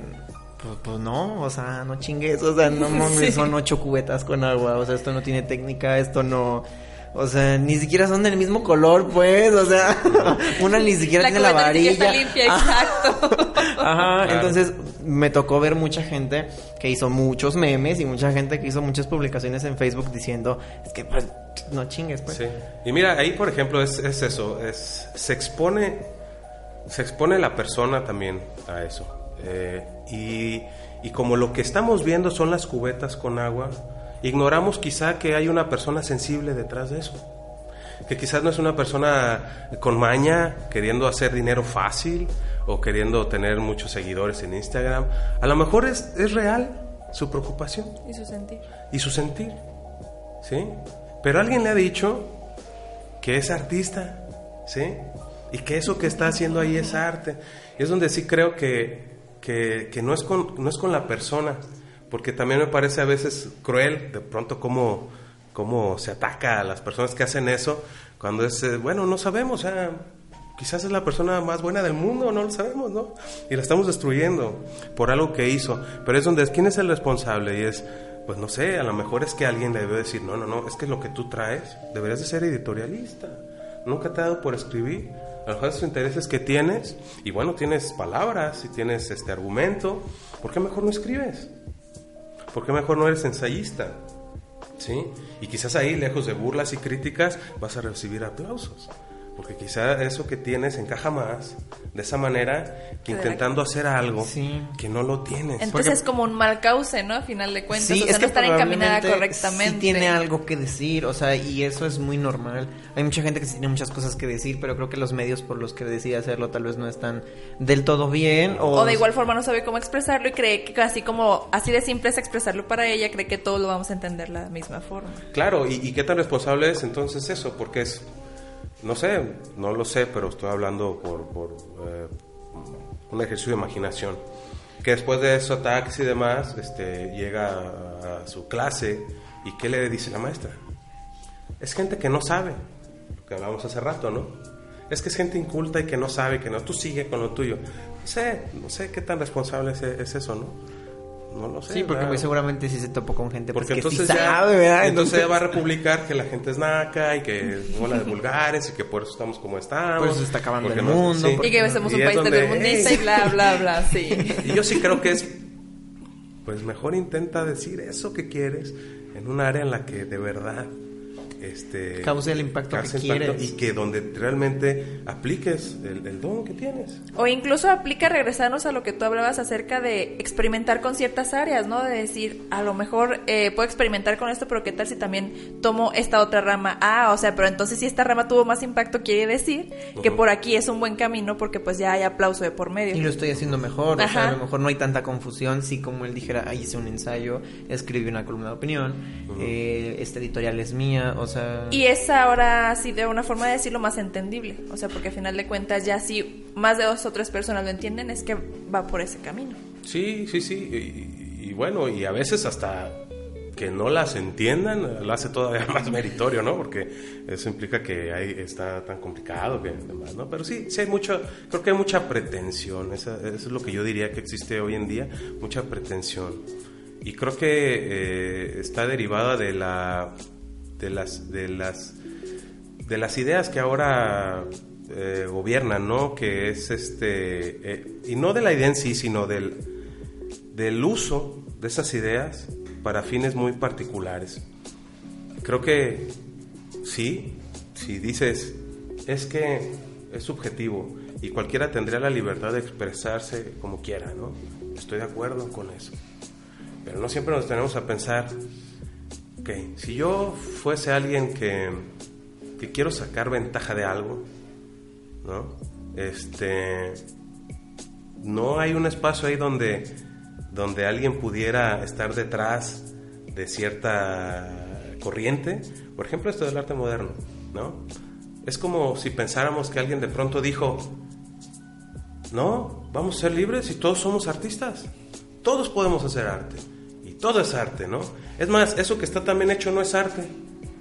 pues, pues no, o sea, no chingues, o sea, no mames, son ocho cubetas con agua, o sea, esto no tiene técnica, esto no... O sea, ni siquiera son del mismo color, pues, o sea, una ni siquiera La tiene la varilla. está limpia, exacto. Ajá, Claro. entonces me tocó ver mucha gente que hizo muchos memes y mucha gente que hizo muchas publicaciones en Facebook diciendo, es que pues no chingues, pues. Sí. Y mira, ahí por ejemplo es, es eso, es, se expone, se expone la persona también a eso. Eh, y, y como lo que estamos viendo son las cubetas con agua, ignoramos quizá que hay una persona sensible detrás de eso. Que quizás no es una persona con maña queriendo hacer dinero fácil o queriendo tener muchos seguidores en Instagram. A lo mejor es, es real su preocupación Y su sentir. y su sentir. ¿Sí? Pero alguien le ha dicho que es artista, ¿sí? Y que eso que está haciendo ahí es arte. Y es donde sí creo que, que, no, es con, no es con la persona, porque también me parece a veces cruel de pronto cómo, cómo se ataca a las personas que hacen eso, cuando es, eh, bueno, no sabemos, o quizás es la persona más buena del mundo, no lo sabemos, ¿no? Y la estamos destruyendo por algo que hizo. Pero es donde, ¿quién es el responsable? Y es, pues no sé, a lo mejor es que alguien le debe decir, no, no, no, es que lo que tú traes, deberías de ser editorialista. Nunca te ha dado por escribir. A lo mejor esos intereses que tienes, y bueno, tienes palabras y tienes este argumento, ¿por qué mejor no escribes? ¿Por qué mejor no eres ensayista? ¿Sí? Y quizás ahí, lejos de burlas y críticas, vas a recibir aplausos. Porque quizá eso que tienes encaja más de esa manera que intentando hacer algo Sí. que no lo tienes. Entonces Porque- es como un mal cauce, ¿no? A final de cuentas. Sí, o sea, es que no estar encaminada correctamente. Sí tiene algo que decir, o sea, y eso es muy normal. Hay mucha gente que sí tiene muchas cosas que decir, pero creo que los medios por los que decide hacerlo tal vez no están del todo bien. O, O de igual forma no sabe cómo expresarlo y cree que así como así de simple es expresarlo para ella, cree que todo lo vamos a entender de la misma forma. Claro, ¿y, y qué tan responsable es entonces eso? Porque es, no sé, no lo sé, pero estoy hablando por, por eh, un ejercicio de imaginación. Que después de esos ataques y demás, este, llega a, a su clase y ¿qué le dice la maestra? Es gente que no sabe, lo que hablábamos hace rato, ¿no? Es que es gente inculta y que no sabe, que no, tú sigue con lo tuyo. No sé, no sé qué tan responsable es, es eso, ¿no? No lo sé. Sí, porque ¿verdad? muy seguramente sí se topó con gente pues, Porque que entonces sí ya, sabe, ¿verdad? entonces ya va a republicar que la gente es naca y que bola de vulgares y que por eso estamos como estamos. Por eso se está acabando el mundo, sí. Y que somos Y un es país tercermundista y bla, bla, bla, sí. Y yo sí creo que es, pues mejor intenta decir eso que quieres en un área en la que de verdad este, Cause el impacto que cause quieres. y que donde realmente apliques el, el don que tienes. O incluso aplica regresarnos a lo que tú hablabas acerca de experimentar con ciertas áreas, ¿no? De decir, a lo mejor eh, puedo experimentar con esto, pero ¿qué tal si también tomo esta otra rama? Ah, o sea, pero entonces si esta rama tuvo más impacto, quiere decir que por aquí es un buen camino porque pues ya hay aplauso de por medio. Y lo estoy haciendo mejor, o sea, a lo mejor no hay tanta confusión, si como él dijera, ahí hice un ensayo, escribí una columna de opinión, eh, esta editorial es mía, o sea... Y es ahora sí de una forma de decirlo más entendible, o sea, porque al final de cuentas ya si más de dos o tres personas lo entienden es que va por ese camino. Sí, sí, sí. Y, y bueno, y a veces hasta que no las entiendan, lo hace todavía más meritorio, ¿no? Porque eso implica que ahí está tan complicado que demás, ¿no? Pero sí, sí hay mucho, creo que hay mucha pretensión, esa- eso es lo que yo diría que existe hoy en día, mucha pretensión. Y creo que eh, está derivada de la, de las, de las, de las ideas que ahora eh, gobiernan, ¿no? Que es este, eh, y no de la idea en sí, sino del, del uso de esas ideas para fines muy particulares. Creo que sí, si dices, es que es subjetivo y cualquiera tendría la libertad de expresarse como quiera, ¿no? Estoy de acuerdo con eso. Pero no siempre nos tenemos a pensar, ok, si yo fuese alguien que, que quiero sacar ventaja de algo, ¿no? Este, no hay un espacio ahí donde, donde alguien pudiera estar detrás de cierta corriente. Por ejemplo, esto del arte moderno, ¿no? Es como si pensáramos que alguien de pronto dijo, no, vamos a ser libres y todos somos artistas. Todos podemos hacer arte. Todo es arte, ¿no? Es más, eso que está también hecho no es arte.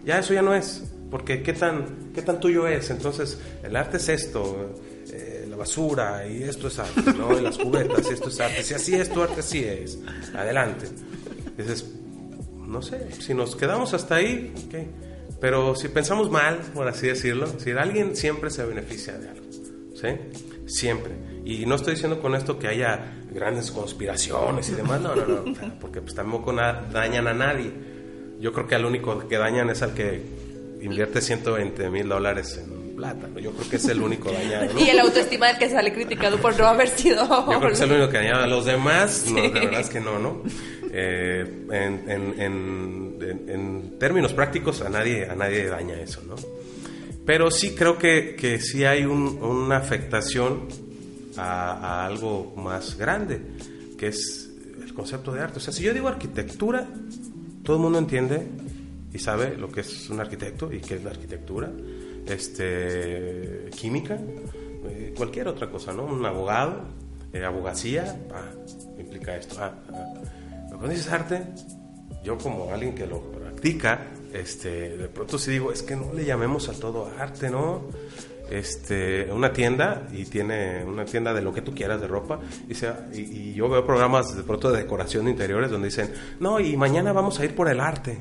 Ya eso ya no es. porque qué tan, qué tan tuyo es. Entonces, el arte es esto, eh, la basura, y esto es arte, ¿no? Y las cubetas, y esto es arte. Si así es tu arte, así es. Adelante. Dices, no sé, si nos quedamos hasta ahí, ok. Pero si pensamos mal, por así decirlo, si alguien siempre se beneficia de algo, ¿sí? Siempre. Y no estoy diciendo con esto que haya grandes conspiraciones y demás, no, no, no, porque pues tampoco dañan a nadie. Yo creo que al único que dañan es al que invierte 120 mil dólares en plata, Yo creo que es el único dañado. Y el autoestima del que sale criticado por no haber sido. Yo creo que es el único que daña a los demás, no, la verdad es que no, ¿no? Eh, en, en, en, en, términos prácticos a nadie, a nadie daña eso, ¿no? Pero sí creo que, que sí hay un, una afectación a, a, algo más grande, que es el concepto de arte. O sea, si yo digo arquitectura, todo el mundo entiende y sabe lo que es un arquitecto y qué es la arquitectura, este, química, eh, cualquier otra cosa, ¿no? Un abogado, eh, abogacía, ah, implica esto. Ah, ah. Pero cuando dices arte, yo como alguien que lo practica, este, de pronto sí digo, es que no le llamemos a todo arte, ¿no? Este, una tienda y tiene una tienda de lo que tú quieras de ropa y, sea, y, yo veo programas de pronto de decoración de interiores donde dicen, no, y mañana vamos a ir por el arte.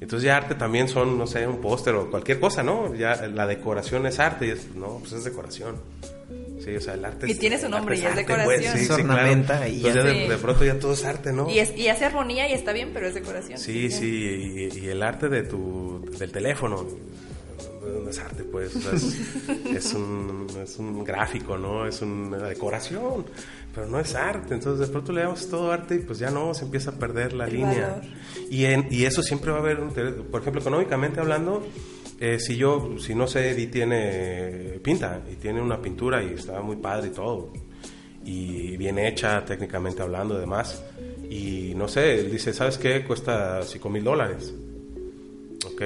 Entonces ya arte también son, no sé, un póster o cualquier cosa, ¿no? Ya la decoración es arte y es, no, pues es decoración. Sí, o sea, el arte Y tiene su nombre y es, pues. decoración. Sí, sí, ornamenta y de, pronto ya todo es arte, ¿no? Y, es, y hace armonía y está bien, pero es decoración. Sí, sí, y, el arte de tu, del teléfono, no es arte, pues, es, un, es un gráfico, ¿no? Es una decoración, pero no es arte. Entonces, de pronto le damos todo arte y pues ya no, se empieza a perder la línea. Y, en, y eso siempre va a haber, por ejemplo, económicamente hablando, eh, si yo, si no sé, Eddie tiene pinta y tiene una pintura y está muy padre y todo, y bien hecha técnicamente hablando, además, y no sé, él dice, ¿sabes qué? Cuesta 5 mil dólares. Ok,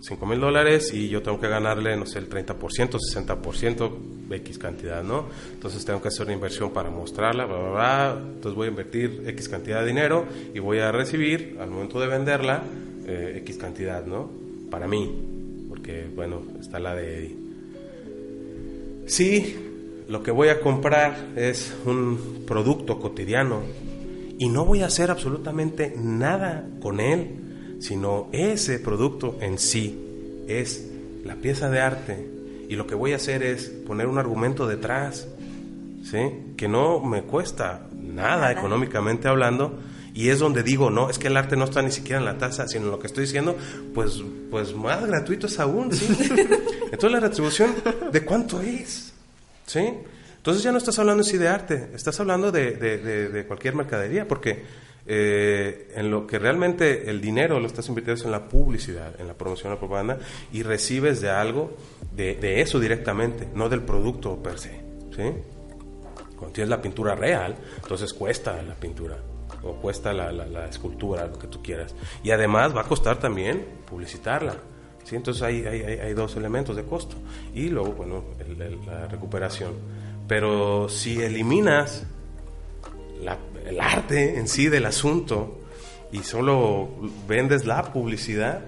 5 mil dólares y yo tengo que ganarle, no sé, el 30%, 60%, X cantidad, ¿no? Entonces tengo que hacer una inversión para mostrarla, bla, bla, bla. Entonces voy a invertir X cantidad de dinero y voy a recibir, al momento de venderla, eh, X cantidad, ¿no? Para mí porque bueno, está la de Sí, lo que voy a comprar es un producto cotidiano y no voy a hacer absolutamente nada con él, sino ese producto en sí es la pieza de arte y lo que voy a hacer es poner un argumento detrás, ¿sí? Que no me cuesta nada económicamente hablando, y es donde digo, no, es que el arte no está ni siquiera en la tasa, sino en lo que estoy diciendo, pues, pues más gratuito es aún, ¿sí? Entonces la retribución, ¿de cuánto es? ¿Sí? Entonces ya no estás hablando así de arte, estás hablando de, de, cualquier mercadería, porque eh, en lo que realmente el dinero lo estás invirtiendo en la publicidad, en la promoción, la propaganda, y recibes de algo, de, eso directamente, no del producto per se, ¿sí? Cuando tienes la pintura real, entonces cuesta la pintura o cuesta la, la, escultura, lo que tú quieras. Y además va a costar también publicitarla. ¿sí? Entonces hay, hay, hay, dos elementos de costo. Y luego, bueno, la recuperación. Pero si eliminas el arte en sí del asunto y solo vendes la publicidad,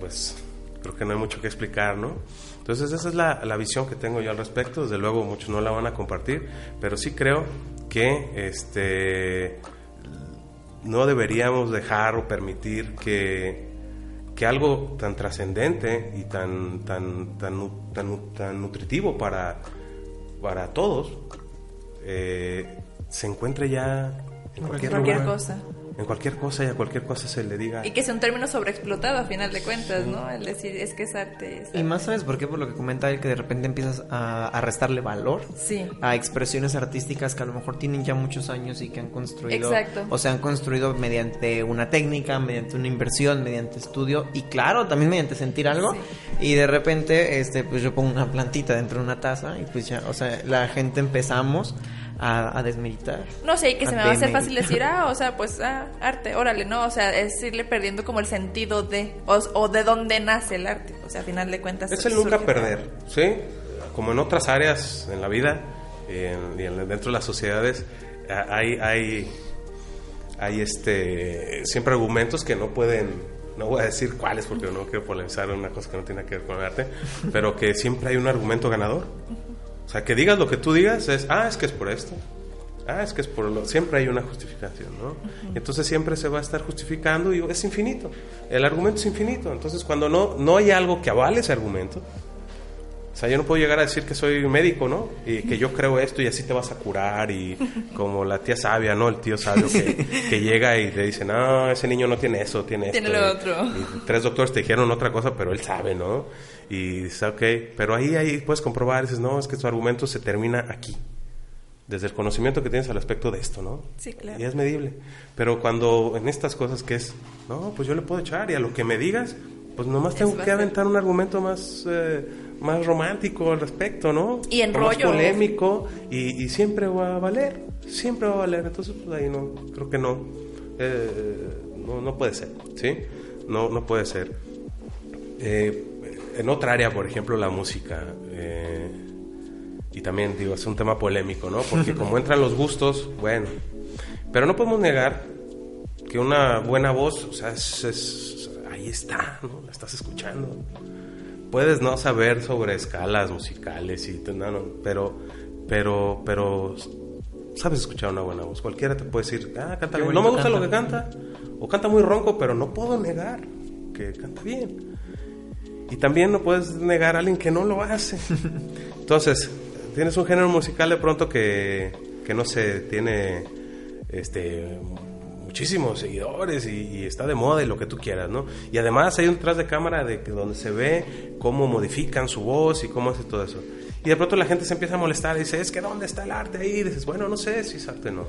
pues creo que no hay mucho que explicar, ¿no? Entonces esa es la, la, visión que tengo yo al respecto. Desde luego muchos no la van a compartir, pero sí creo que este, no deberíamos dejar o permitir que, que algo tan trascendente y tan, tan, tan, tan, nutritivo para, para todos eh, se encuentre ya en cualquier, cualquier cosa en cualquier cosa y a cualquier cosa se le diga. Y que sea un término sobreexplotado a final de cuentas, ¿no? El decir, es que es arte. Y más, ¿sabes por qué? Por lo que comenta él, que de repente empiezas a, restarle valor sí. a expresiones artísticas que a lo mejor tienen ya muchos años y que han construido. O se han construido mediante una técnica, mediante una inversión, mediante estudio y, claro, también mediante sentir algo. Y de repente, este, pues yo pongo una plantita dentro de una taza y pues ya, o sea, la gente empezamos a, desmeditar. No sé, y que se me va a hacer fácil decir, ah, o sea, pues, ah, arte, órale, ¿no? O sea, es irle perdiendo como el sentido de, o, de dónde nace el arte. O sea, a final de cuentas. Es el nunca perder, ¿sí? Como en otras áreas en la vida y, dentro de las sociedades, hay, hay, hay este, siempre argumentos que no pueden no voy a decir cuáles porque no quiero polemizar una cosa que no tiene que ver con el arte, pero que siempre hay un argumento ganador. O sea, que digas lo que tú digas es, ah, es que es por esto. Ah, es que es por lo... Siempre hay una justificación, ¿no? Entonces siempre se va a estar justificando y es infinito. El argumento es infinito. Entonces cuando no, no hay algo que avale ese argumento, o sea, yo no puedo llegar a decir que soy médico, ¿no? Y que yo creo esto y así te vas a curar y como la tía sabia, ¿no? El tío sabio que, que llega y te dice, no, ese niño no tiene eso, tiene esto. Tiene lo otro. Y tres doctores te dijeron otra cosa, pero él sabe, ¿no? Y dices, ok, pero ahí, ahí puedes comprobar, dices, no, es que tu argumento se termina aquí. Desde el conocimiento que tienes al respecto de esto, ¿no? Sí, claro. Y es medible. Pero cuando en estas cosas que es, no, pues yo le puedo echar y a lo que me digas, pues nomás tengo que aventar un argumento más, eh, más romántico al respecto, ¿no? Y en más rollo. polémico y, y siempre va a valer, siempre va a valer. Entonces, pues ahí no, creo que no, eh, no, no puede ser, ¿sí? No, no puede ser. Eh, en otra área, por ejemplo, la música. eh, y también, digo, es un tema polémico, ¿no? Porque como entran los gustos, bueno. Pero no podemos negar que una buena voz, o sea, es, es- ahí está, ¿no? La estás escuchando. Puedes no saber sobre escalas musicales y no, no, pero, pero, pero sabes escuchar una buena voz. Cualquiera te puede decir, ah, canta bien. No me gusta lo que canta. canta, o canta muy ronco, pero no puedo negar que canta bien. Y también no puedes negar a alguien que no lo hace. Entonces, tienes un género musical de pronto que, que no sé, tiene este muchísimos seguidores y, y está de moda y lo que tú quieras, ¿no? Y además hay un tras de cámara de que donde se ve cómo modifican su voz y cómo hace todo eso. Y de pronto la gente se empieza a molestar y dice, es que ¿dónde está el arte ahí? Y dices, bueno, no sé si es arte o no.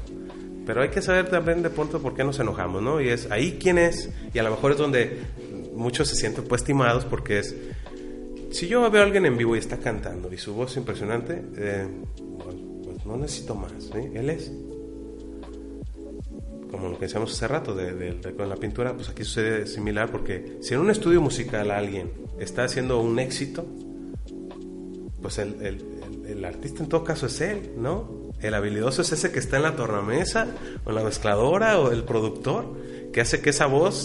Pero hay que saber también de pronto por qué nos enojamos, ¿no? Y es ahí quién es, y a lo mejor es donde muchos se sienten pues timados porque es, si yo veo a alguien en vivo y está cantando y su voz es impresionante, eh, pues no necesito más. Él es. Como lo que decíamos hace rato de, con la pintura, pues aquí sucede similar porque si en un estudio musical alguien está haciendo un éxito, pues el- el- el artista en todo caso es él, ¿no? El habilidoso es ese que está en la tornamesa, o en la mezcladora, o el productor, que hace que esa voz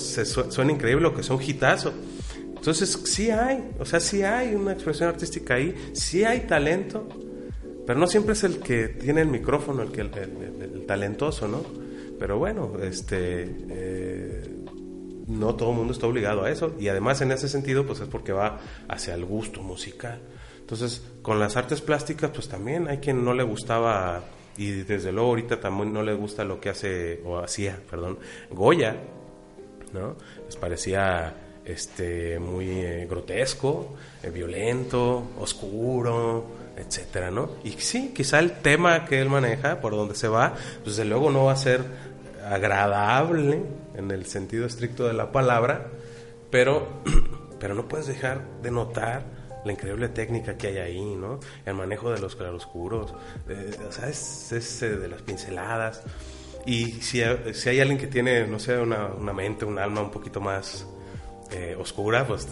suene increíble o que sea un hitazo. Entonces, sí hay, o sea, sí hay una expresión artística ahí, sí hay talento, pero no siempre es el que tiene el micrófono, el, que, el talentoso, ¿no? Pero bueno, este... eh, no todo el mundo está obligado a eso y además en ese sentido pues es porque va hacia el gusto musical. Entonces, con las artes plásticas pues también hay quien no le gustaba y desde luego ahorita también no le gusta lo que hace o hacía, perdón, Goya, ¿no? Les parecía este muy eh, grotesco, eh, violento, oscuro, etcétera, ¿no? Y sí, quizá el tema que él maneja, por donde se va, pues desde luego no va a ser agradable en el sentido estricto de la palabra, pero, pero no puedes dejar de notar la increíble técnica que hay ahí, ¿no? El manejo de los claroscuros, eh, o sea, es, es, eh, de las pinceladas. Y si, si hay alguien que tiene, no sé, una, una mente, un alma un poquito más eh, oscura, pues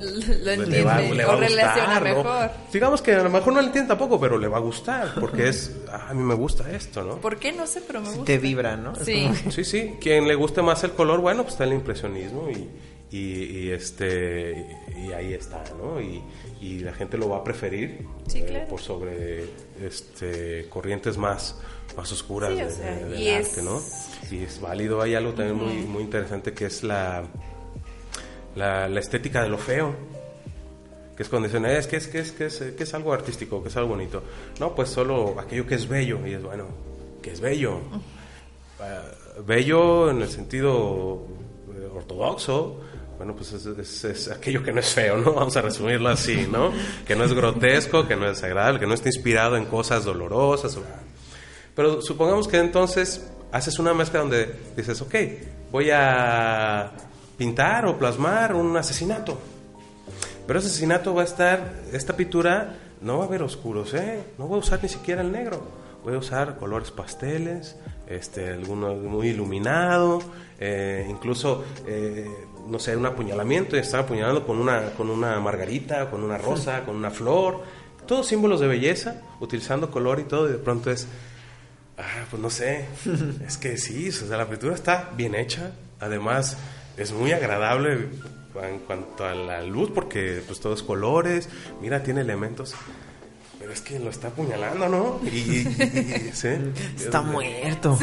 Lo le entiende va, le va o a relaciona gustar, ¿no? mejor. Digamos que a lo mejor no le entiende tampoco, pero le va a gustar, porque es, ah, a mí me gusta esto, ¿no? ¿Por qué? No sé, pero me gusta. Te vibra, ¿no? Sí. como- Sí, sí, quien le guste más el color, bueno, pues está el impresionismo y, y, y, este y ahí está, ¿no? Y, y la gente lo va a preferir Sí, eh, claro. por sobre este corrientes más más oscuras Sí, o sea, de- del y es- arte, ¿no? Y es válido, hay algo también muy muy interesante que es la la, la estética de lo feo. Que es cuando dicen, "Eh, es que es, que es, que es, que es algo artístico, que es algo bonito. No, pues solo aquello que es bello. Y es bueno, que es bello. Ah, bello en el sentido eh, ortodoxo. Bueno, pues es, es- es aquello que no es feo, ¿no? Vamos a resumirlo así, ¿no? Que no es grotesco, que no es desagradable, que no está inspirado en cosas dolorosas. o- Pero supongamos que entonces haces una mezcla donde dices, ok, voy a pintar o plasmar un asesinato. Pero ese asesinato va a estar, esta pintura no va a haber oscuros, ¿eh? No voy a usar ni siquiera el negro. Voy a usar colores pasteles, este, alguno muy iluminado, eh, incluso, eh, no sé, un apuñalamiento, y están apuñalando con una, con una margarita, con una rosa, con una flor, todos símbolos de belleza, utilizando color y todo, y de pronto es, ah, pues no sé, es que sí, o sea, la pintura está bien hecha, además es muy agradable en cuanto a la luz, porque pues todos colores, mira, tiene elementos. Pero es que lo está apuñalando, ¿no? Y, y- y- ¿sí? Está muerto.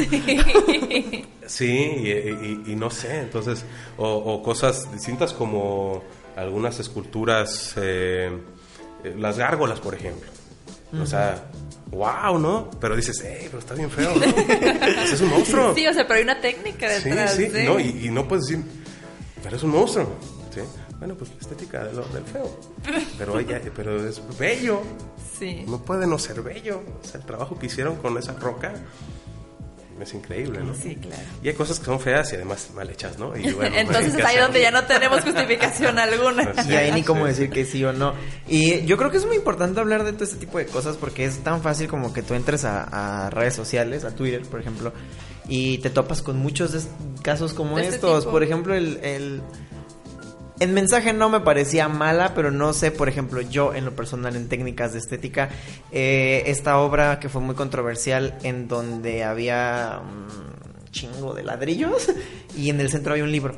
Sí, y, y- y no sé, entonces, o, o cosas distintas como algunas esculturas, eh, las gárgolas, por ejemplo. O sea, wow, ¿no? Pero dices, hey, pero está bien feo, ¿no? Pues es un monstruo. Sí, o sea, pero hay una técnica Sí, detrás. sí, de- no, y, y no puedes decir, pero es un monstruo. ¿sí? Bueno, pues la estética de lo- del feo. Pero, ella, pero es bello. Sí. No puede no ser bello. O sea, el trabajo que hicieron con esa roca es increíble, ¿no? Sí, claro. Y hay cosas que son feas y además mal hechas, ¿no? Y bueno, Entonces es ahí donde ya no tenemos justificación alguna. Y ahí ni Sí. cómo decir que sí o no. Y yo creo que es muy importante hablar de todo este tipo de cosas porque es tan fácil como que tú entres a, a redes sociales, a Twitter, por ejemplo, y te topas con muchos casos como este estos. tipo. Por ejemplo, el, el, el mensaje no me parecía mala, pero no sé, por ejemplo, yo en lo personal en técnicas de estética, eh, esta obra que fue muy controversial en donde había un chingo de ladrillos y en el centro había un libro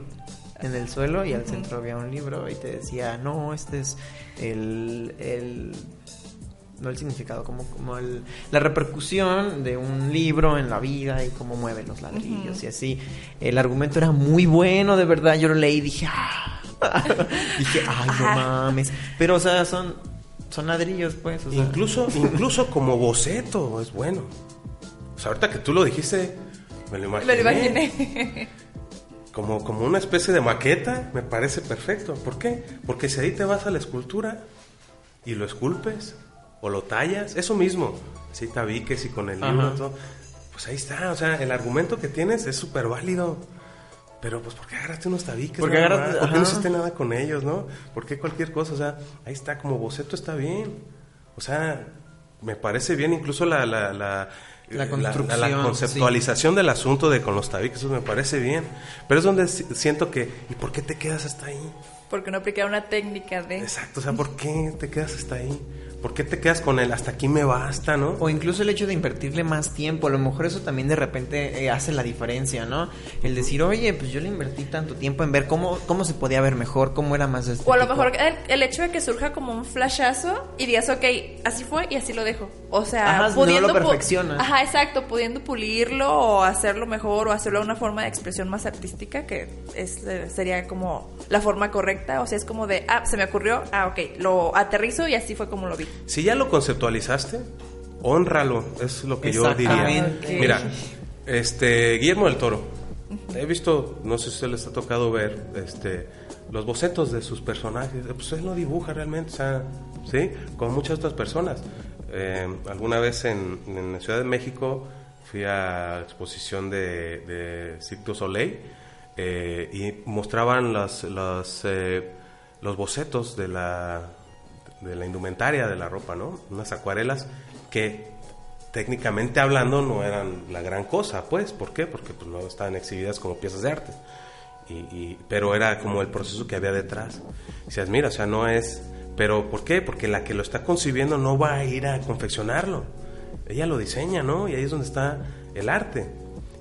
en el suelo y al centro había un libro y te decía, no, este es el... el no el significado, como, como el, la repercusión de un libro en la vida y cómo mueve los ladrillos y así. El argumento era muy bueno, de verdad. Yo lo leí y dije, ah. dije, ay, no Ajá. mames. Pero, o sea, son, son ladrillos, pues. O sea, Incluso, incluso como boceto es bueno. O sea, ahorita que tú lo dijiste, me lo imaginé. Me lo imaginé. Como, como una especie de maqueta, me parece perfecto. ¿Por qué? Porque si ahí te vas a la escultura y lo esculpes o lo tallas, eso mismo. Si tabiques y con el libro todo, pues ahí está. O sea, el argumento que tienes es súper válido. Pero pues, ¿por qué agarraste unos tabiques? ¿Por qué nada agarraste- más? ¿Por qué no hiciste nada con ellos, no? ¿Por qué cualquier cosa? O sea, ahí está, como boceto está bien. O sea, me parece bien incluso la... la, la La la- construcción, la conceptualización del asunto de con los tabiques, eso me parece bien. Pero es donde si- siento que, ¿y por qué te quedas hasta ahí? Porque no aplicar una técnica de... Exacto, o sea, ¿por qué te quedas hasta ahí? ¿Por qué te quedas con el hasta aquí me basta, no? O incluso el hecho de invertirle más tiempo, a lo mejor eso también de repente eh, hace la diferencia, ¿no? El decir, oye, pues yo le invertí tanto tiempo en ver cómo, cómo se podía ver mejor, cómo era más O a lo estético. mejor el, el hecho de que surja como un flashazo y digas, ok, así fue y así lo dejo. O sea, Ajá, no pudiendo... lo perfeccionas. Ajá, exacto, pudiendo pulirlo o hacerlo mejor o hacerlo de una forma de expresión más artística que es, eh, sería como la forma correcta. O sea, es como de, ah, se me ocurrió, ah, ok, lo aterrizo y así fue como lo vi. Si ya lo conceptualizaste, honralo, es lo que yo diría. Mira, este Guillermo del Toro. He visto, no sé si usted les ha tocado ver, este, los bocetos de sus personajes. Pues él no dibuja realmente, o sea, sí, como muchas otras personas. Eh, alguna vez en, en la Ciudad de México fui a la exposición de, de Cirque du Soleil eh, y mostraban las, las, eh, los bocetos de la, de la indumentaria de la ropa, ¿no? Unas acuarelas que técnicamente hablando no eran la gran cosa, pues, ¿por qué? Porque pues, no estaban exhibidas como piezas de arte. Y, pero era como el proceso que había detrás. Decías, mira, o sea, no es... Pero ¿por qué? Porque la que lo está concibiendo no va a ir a confeccionarlo. Ella lo diseña, ¿no? Y ahí es donde está el arte.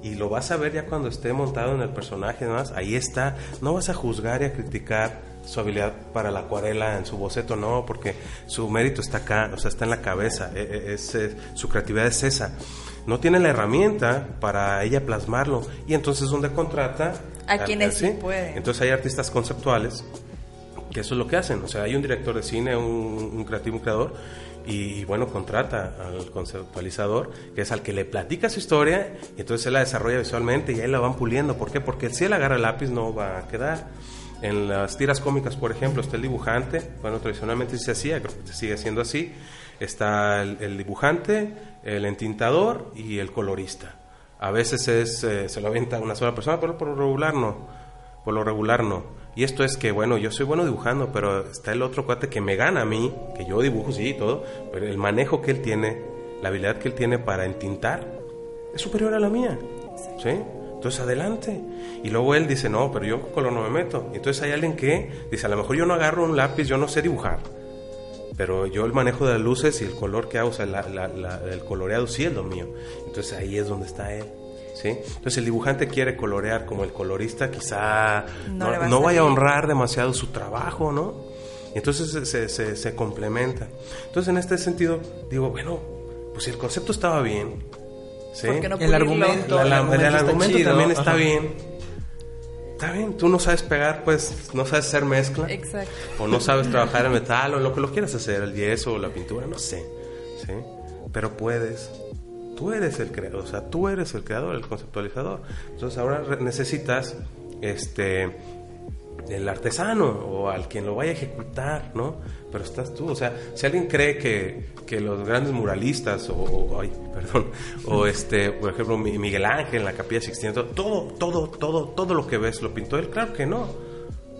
Y lo vas a ver ya cuando esté montado en el personaje, y demás. Ahí está. No vas a juzgar y a criticar su habilidad para la acuarela en su boceto, no, porque su mérito está acá, o sea, está en la cabeza. e- e- Es, es- su creatividad es esa. No tiene la herramienta para ella plasmarlo. Y entonces es donde contrata A quienes sí pueden. Entonces hay artistas conceptuales que eso es lo que hacen. O sea, hay un director de cine, un, un creativo, un creador, y, bueno, contrata al conceptualizador, que es al que le platica su historia, y entonces él la desarrolla visualmente y ahí la van puliendo. ¿Por qué? Porque si él agarra el lápiz no va a quedar. En las tiras cómicas, por ejemplo, está el dibujante, bueno, tradicionalmente se hacía, creo que sigue siendo así. Está el, el dibujante, el entintador y el colorista. A veces es, eh, se lo avienta una sola persona, pero por lo regular no. Por lo regular no. Y esto es que, bueno, yo soy bueno dibujando, pero está el otro cuate que me gana a mí, que yo dibujo, sí, y todo, pero el manejo que él tiene, la habilidad que él tiene para entintar, es superior a la mía. ¿Sí? Entonces adelante. Y luego él dice, no, pero yo con color no me meto. Y entonces hay alguien que dice, a lo mejor yo no agarro un lápiz, yo no sé dibujar. Pero yo el manejo de las luces y el color que hago, o sea, la- la- la- el coloreado sí es lo mío. Entonces ahí es donde está él. ¿sí? Entonces el dibujante quiere colorear como el colorista, quizá No no, vaya a honrar demasiado su trabajo, ¿no? Y entonces se, se, se- se complementa. Entonces en este sentido digo, bueno, pues si el concepto estaba bien, ¿sí? ¿Por qué no El argumento. La- la- el argumento el está argumento chido, también está ajá. bien. Está bien, tú no sabes pegar, pues no sabes hacer mezcla. Exacto. O no sabes trabajar en metal o lo que lo quieras hacer, el yeso o la pintura, no sé. ¿sí? Pero puedes. Tú eres el creador, o sea, tú eres el creador, el conceptualizador. Entonces ahora necesitas este el artesano o al quien lo vaya a ejecutar, ¿no? Pero estás tú, o sea, si alguien cree que, que los grandes muralistas o, perdón, o este, por ejemplo, Mi- Miguel Ángel en la Capilla Sixtina, todo, todo, todo, todo lo que ves lo pintó él, claro que no.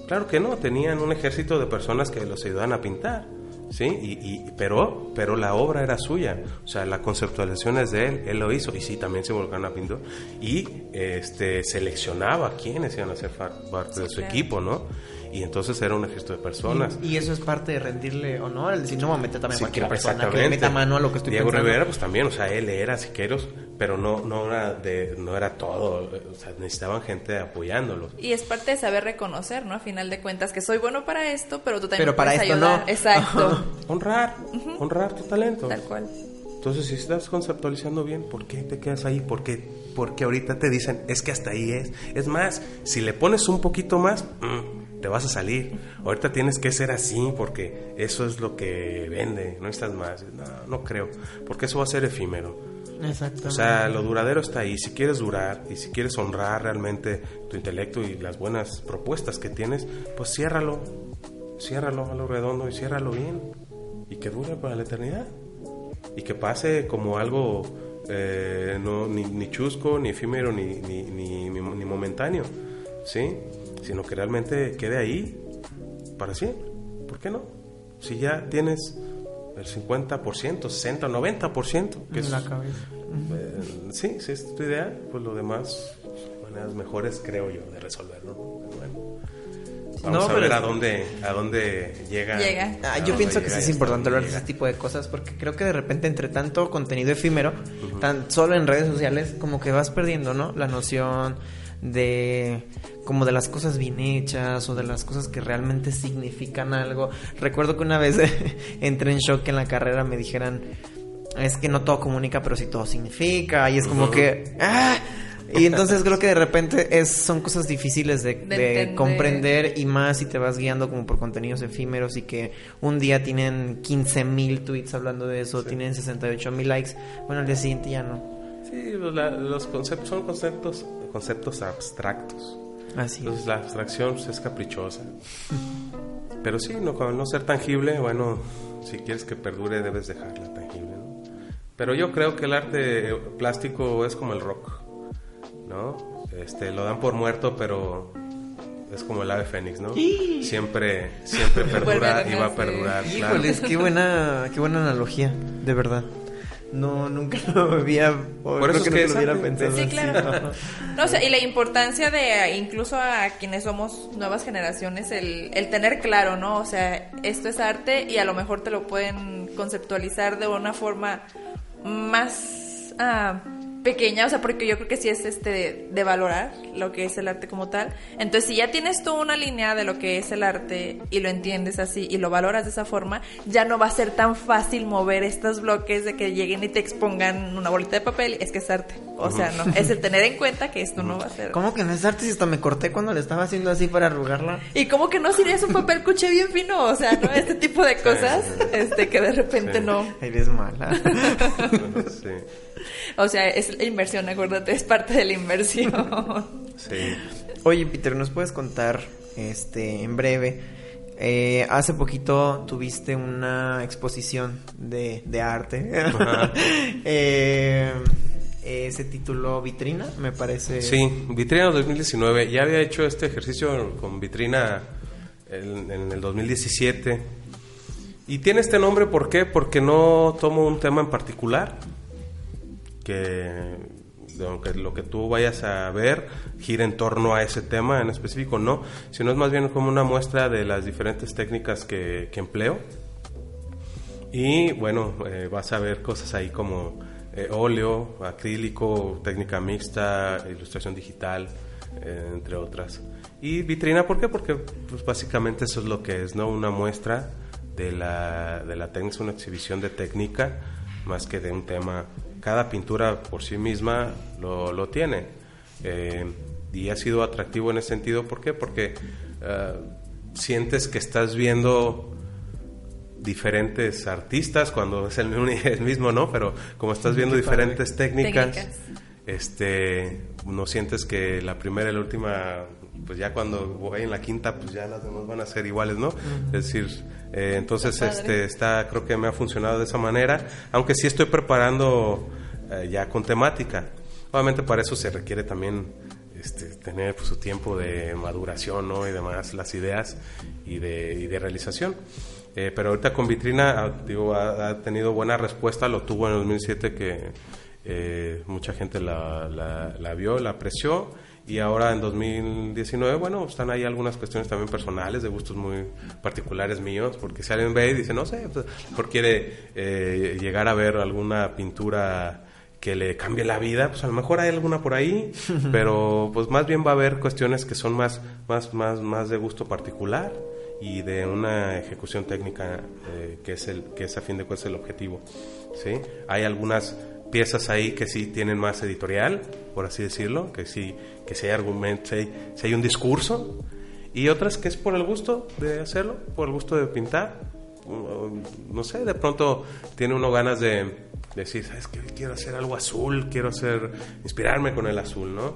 Claro que no, tenían un ejército de personas que los ayudaban a pintar, ¿sí? Y, y- pero, pero la obra era suya, o sea, la conceptualización es de él, él lo hizo, y sí, también se volcaron a pintar, y este, seleccionaba quiénes iban a ser parte de su claro. equipo, ¿no? Y entonces era un ejército de personas. Y eso es parte de rendirle honor, el decir, no meter también Sí, cualquier persona que meta mano a lo que estoy Diego pensando. Rivera, pues también, o sea, él era siqueros, pero no, no era de, no era todo, o sea, necesitaban gente apoyándolos. Y es parte de saber reconocer, ¿no? A final de cuentas, que soy bueno para esto, pero tú también Pero para puedes esto ayudar. no. Exacto. Honrar, honrar tu talento. Tal cual. Entonces, si estás conceptualizando bien, ¿por qué te quedas ahí? ¿Por qué? Porque ahorita te dicen, es que hasta ahí es. Es más, si le pones un poquito más, mm, te vas a salir. Ahorita tienes que ser así porque eso es lo que vende, no estás más. No, no creo, porque eso va a ser efímero. O sea, lo duradero está ahí. Si quieres durar y si quieres honrar realmente tu intelecto y las buenas propuestas que tienes, pues ciérralo. Ciérralo a lo redondo y ciérralo bien. Y que dure para la eternidad. Y que pase como algo eh, no, ni, ni chusco, ni efímero, ni, ni- ni momentáneo. ¿Sí? Sino que realmente quede ahí para siempre. ¿Por qué no? Si ya tienes el 50%, 60, 90%, que es la cabeza. eh, sí, si es tu idea, pues lo demás, maneras mejores creo yo de resolverlo. ¿no? Pero bueno, vamos No, a pero ver a dónde, a dónde llega. Llega. Ah, yo dónde pienso que sí es importante hablar de ese tipo de cosas porque creo que de repente entre tanto contenido efímero, tan solo en redes sociales, como que vas perdiendo, ¿no? La noción de como de las cosas bien hechas o de las cosas que realmente significan algo. Recuerdo que una vez entré en shock que en la carrera me dijeran es que no todo comunica, pero sí todo significa y es como que ¡ah! y entonces creo que de repente es son cosas difíciles de, De comprender y más si te vas guiando como por contenidos efímeros y que un día tienen 15 mil tweets hablando de eso, tienen 68 mil likes, bueno, al día siguiente ya no. Sí, los, la- los conceptos son conceptos, conceptos abstractos. Así Entonces es. la abstracción pues, es caprichosa. Pero sí, no, con no ser tangible, bueno, si quieres que perdure debes dejarla tangible, ¿no? Pero yo creo que el arte plástico es como el rock, ¿no? Este, lo dan por muerto, pero es como el ave fénix, ¿no? Siempre, siempre a perdura y va a perdurar. claro. Híjoles, qué buena, qué buena analogía, de verdad. No, nunca lo había, Por eso es que que nunca lo hubiera pensado. Sí, así. claro. No, o sea, y la importancia de incluso a quienes somos nuevas generaciones, el, el tener claro, ¿no? O sea, esto es arte y a lo mejor te lo pueden conceptualizar de una forma más ah, pequeña, o sea, porque yo creo que sí es este de, de valorar lo que es el arte como tal. Entonces, si ya tienes tú una línea de lo que es el arte y lo entiendes así y lo valoras de esa forma, ya no va a ser tan fácil mover estos bloques de que lleguen y te expongan una bolita de papel, es que es arte. O sea, no, es el tener en cuenta que esto no va a ser. ¿Cómo que no es arte si hasta me corté cuando le estaba haciendo así para arrugarla? Y como que no sería un papel cuché bien fino, o sea, ¿no? Este tipo de cosas, sí, sí. este, que de repente Sí. no. Eres mala. Sí, O sea, es la inversión, acuérdate, es parte de la inversión. sí. Oye, Peter, ¿nos puedes contar, este, en breve? eh, hace poquito tuviste una exposición de, de arte. Ajá. Eh, eh, se tituló Vitrina, me parece. Sí, Vitrina 2019. Ya había hecho este ejercicio con Vitrina en, en el 2017. Y tiene este nombre, ¿por qué? Porque no tomo un tema en particular. Que lo que tú vayas a ver gira en torno a ese tema en específico, no. Sino es más bien como una muestra de las diferentes técnicas que, que empleo. Y bueno, eh, vas a ver cosas ahí como eh, óleo, acrílico, técnica mixta, ilustración digital, eh, entre otras. Y vitrina, ¿por qué? Porque pues, básicamente eso es lo que es, ¿no? Una muestra de la, de la técnica, una exhibición de técnica más que de un tema. Cada pintura por sí misma lo, lo tiene. Eh, y ha sido atractivo en ese sentido, ¿por qué? Porque sientes que estás viendo diferentes artistas cuando es el, mismo, ¿no? Pero como estás viendo diferentes técnicas, este, no sientes que la primera y la última, pues ya cuando voy en la quinta, pues ya las demás van a ser iguales, ¿no? Es decir, eh, entonces este, está, creo que me ha funcionado de esa manera, aunque sí estoy preparando eh, ya con temática. Obviamente para eso se requiere también este, tener pues, su tiempo de maduración ¿no? y demás, las ideas y de, y de realización. Eh, pero ahorita con Vitrina ah, digo, ha, tenido buena respuesta, lo tuvo en el 2007 que eh, mucha gente la, la, vio, la apreció y ahora en 2019, bueno, están ahí algunas cuestiones también personales, de gustos muy particulares míos, porque si alguien ve y dice, no sé, pues, mejor quiere eh, llegar a ver alguna pintura que le cambie la vida, pues a lo mejor hay alguna por ahí, pero pues más bien va a haber cuestiones que son más, más, más, más de gusto particular y de una ejecución técnica eh, que es el que es a fin de cuentas el objetivo sí hay algunas piezas ahí que sí tienen más editorial por así decirlo que sí que si hay argumento si hay, un discurso y otras que es por el gusto de hacerlo por el gusto de pintar no sé de pronto tiene uno ganas de decir sabes que quiero hacer algo azul quiero hacer inspirarme con el azul no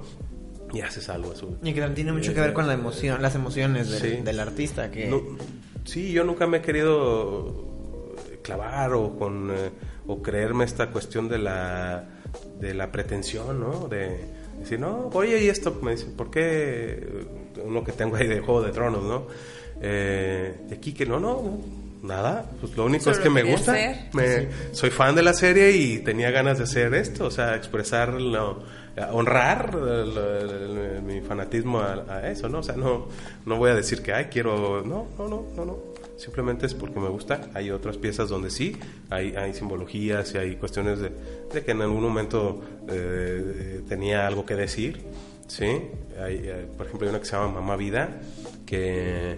y haces algo azul. Y que tiene mucho que ver con la emoción, las emociones del, artista. Que... sí, yo nunca me he querido clavar o con eh, o creerme esta cuestión de la de la pretensión, ¿no? De decir, no, oye, y esto me dice, ¿por qué uno que tengo ahí de Juego de Tronos, ¿no? Eh, aquí que no, no, nada, pues lo único es que me gusta, me, soy fan de la serie y tenía ganas de hacer esto, o sea, expresar lo, honrar mi fanatismo a, eso, ¿no? O sea, no, no voy a decir que, ay, quiero, no, no, no, no, no. Simplemente es porque me gusta. Hay otras piezas donde sí, hay, simbologías y hay cuestiones de, que en algún momento eh, tenía algo que decir, ¿sí? Hay, eh, por ejemplo, hay una que se llama Mamá Vida, que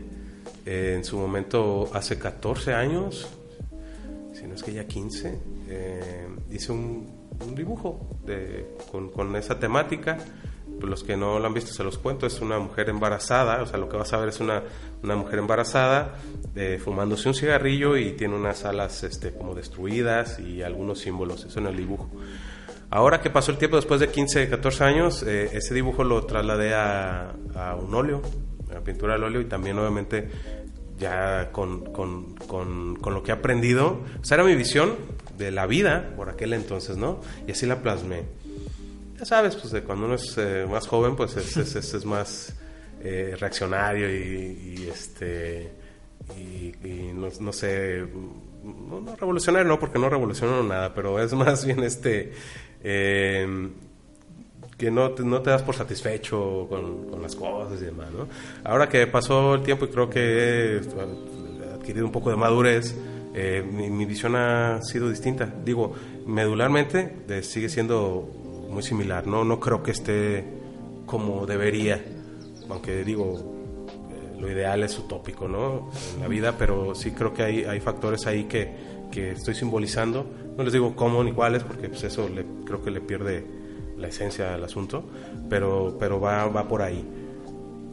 eh, en su momento, hace 14 años, si no es que ya 15, hice un dibujo con, esa temática. Los que no lo han visto se los cuento, es una mujer embarazada, o sea, lo que vas a ver es una, una mujer embarazada eh, fumándose un cigarrillo y tiene unas alas este, como destruidas y algunos símbolos, eso en el dibujo. Ahora que pasó el tiempo, después de 15, 14 años, eh, ese dibujo lo trasladé a, a un óleo, a pintura al óleo y también obviamente ya con, con, con, con, lo que he aprendido. O era mi visión de la vida por aquel entonces, ¿no? Y así la plasmé. Ya sabes, pues cuando uno es eh, más joven, pues es, es, es, más eh, reaccionario y, este y, no, sé, no, revolucionario, no, porque no revolucionó nada, pero es más bien este eh, que no te, no te das por satisfecho con, las cosas y demás, ¿no? Ahora que pasó el tiempo y creo que he adquirido un poco de madurez, eh, mi, visión ha sido distinta. Digo, medularmente sigue siendo muy similar, ¿no? No creo que esté como debería, aunque digo, eh, lo ideal es utópico, ¿no? En la vida, pero sí creo que hay, hay factores ahí que, que estoy simbolizando. No les digo cómo ni cuáles, porque pues eso creo que le pierde la esencia al asunto, pero, pero va, va por ahí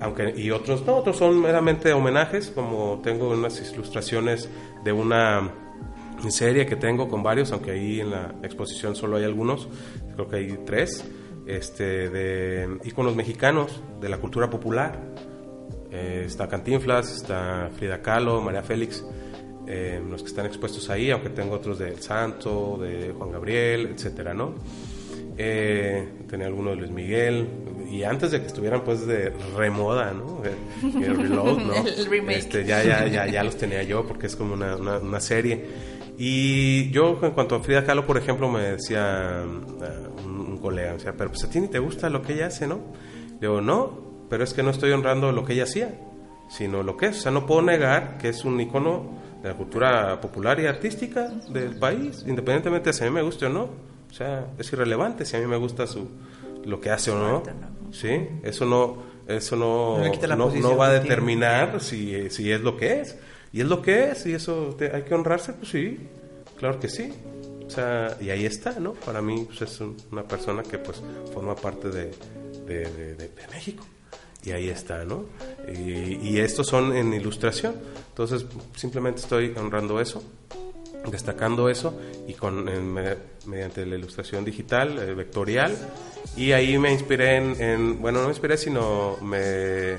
aunque y otros no, otros son meramente homenajes, como tengo unas ilustraciones de una serie que tengo con varios, aunque ahí en la exposición solo hay algunos, creo que hay tres, este, de iconos mexicanos de la cultura popular. Eh, está Cantinflas, está Frida Kahlo, María Félix, eh, los que están expuestos ahí, aunque tengo otros de El Santo, de Juan Gabriel, etcétera, ¿no? Eh, tenía alguno de Luis Miguel, y antes de que estuvieran pues de remoda, ¿no? El, reload, ¿no? el remake. Este, ya, ya, ya, ya los tenía yo porque es como una, una, serie. Y yo, en cuanto a Frida Kahlo, por ejemplo, me decía uh, un, colega, o sea, pero pues a ti ni te gusta lo que ella hace, ¿no? Digo, no, pero es que no estoy honrando lo que ella hacía, sino lo que es. O sea, no puedo negar que es un icono de la cultura popular y artística del país, independientemente de si a mí me guste o no O sea, es irrelevante si a mí me gusta su lo que hace o no. ¿Sí? Eso no eso no No va a determinar si, si es lo que es. Y es lo que es y eso hay que honrarse, pues sí. Claro que sí. O sea, y ahí está, ¿no? Para mí pues, es un- una persona que pues forma parte de, de, México. Y ahí está, ¿no? Y, y estos son en ilustración. Entonces, simplemente estoy honrando eso, destacando eso, y con me- mediante la ilustración digital, eh, vectorial. Y ahí me inspiré en, en- bueno, no me inspiré, sino me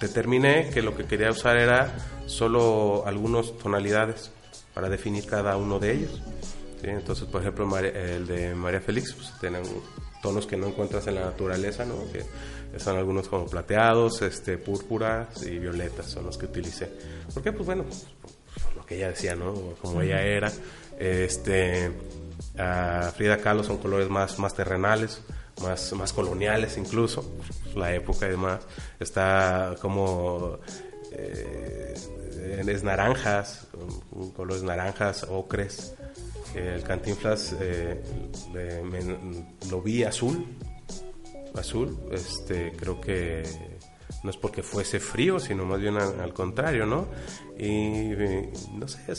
determiné que lo que quería usar era solo algunas tonalidades para definir cada uno de ellos. ¿sí? Entonces, por ejemplo, el de María Félix, pues tienen tonos que no encuentras en la naturaleza, ¿no? Que son algunos como plateados, este, púrpuras y violetas son los que utilicé. ¿Por qué? Pues bueno, lo que ella decía, ¿no? Como ella era. Este, a Frida Kahlo son colores más, más terrenales, más, más coloniales incluso, la época y. Está como eh, es naranjas, colores naranjas, ocres. El Cantinflas eh, lo vi azul, azul. Este, creo que no es porque fuese frío, sino más bien al, contrario, ¿no? Y no sé, o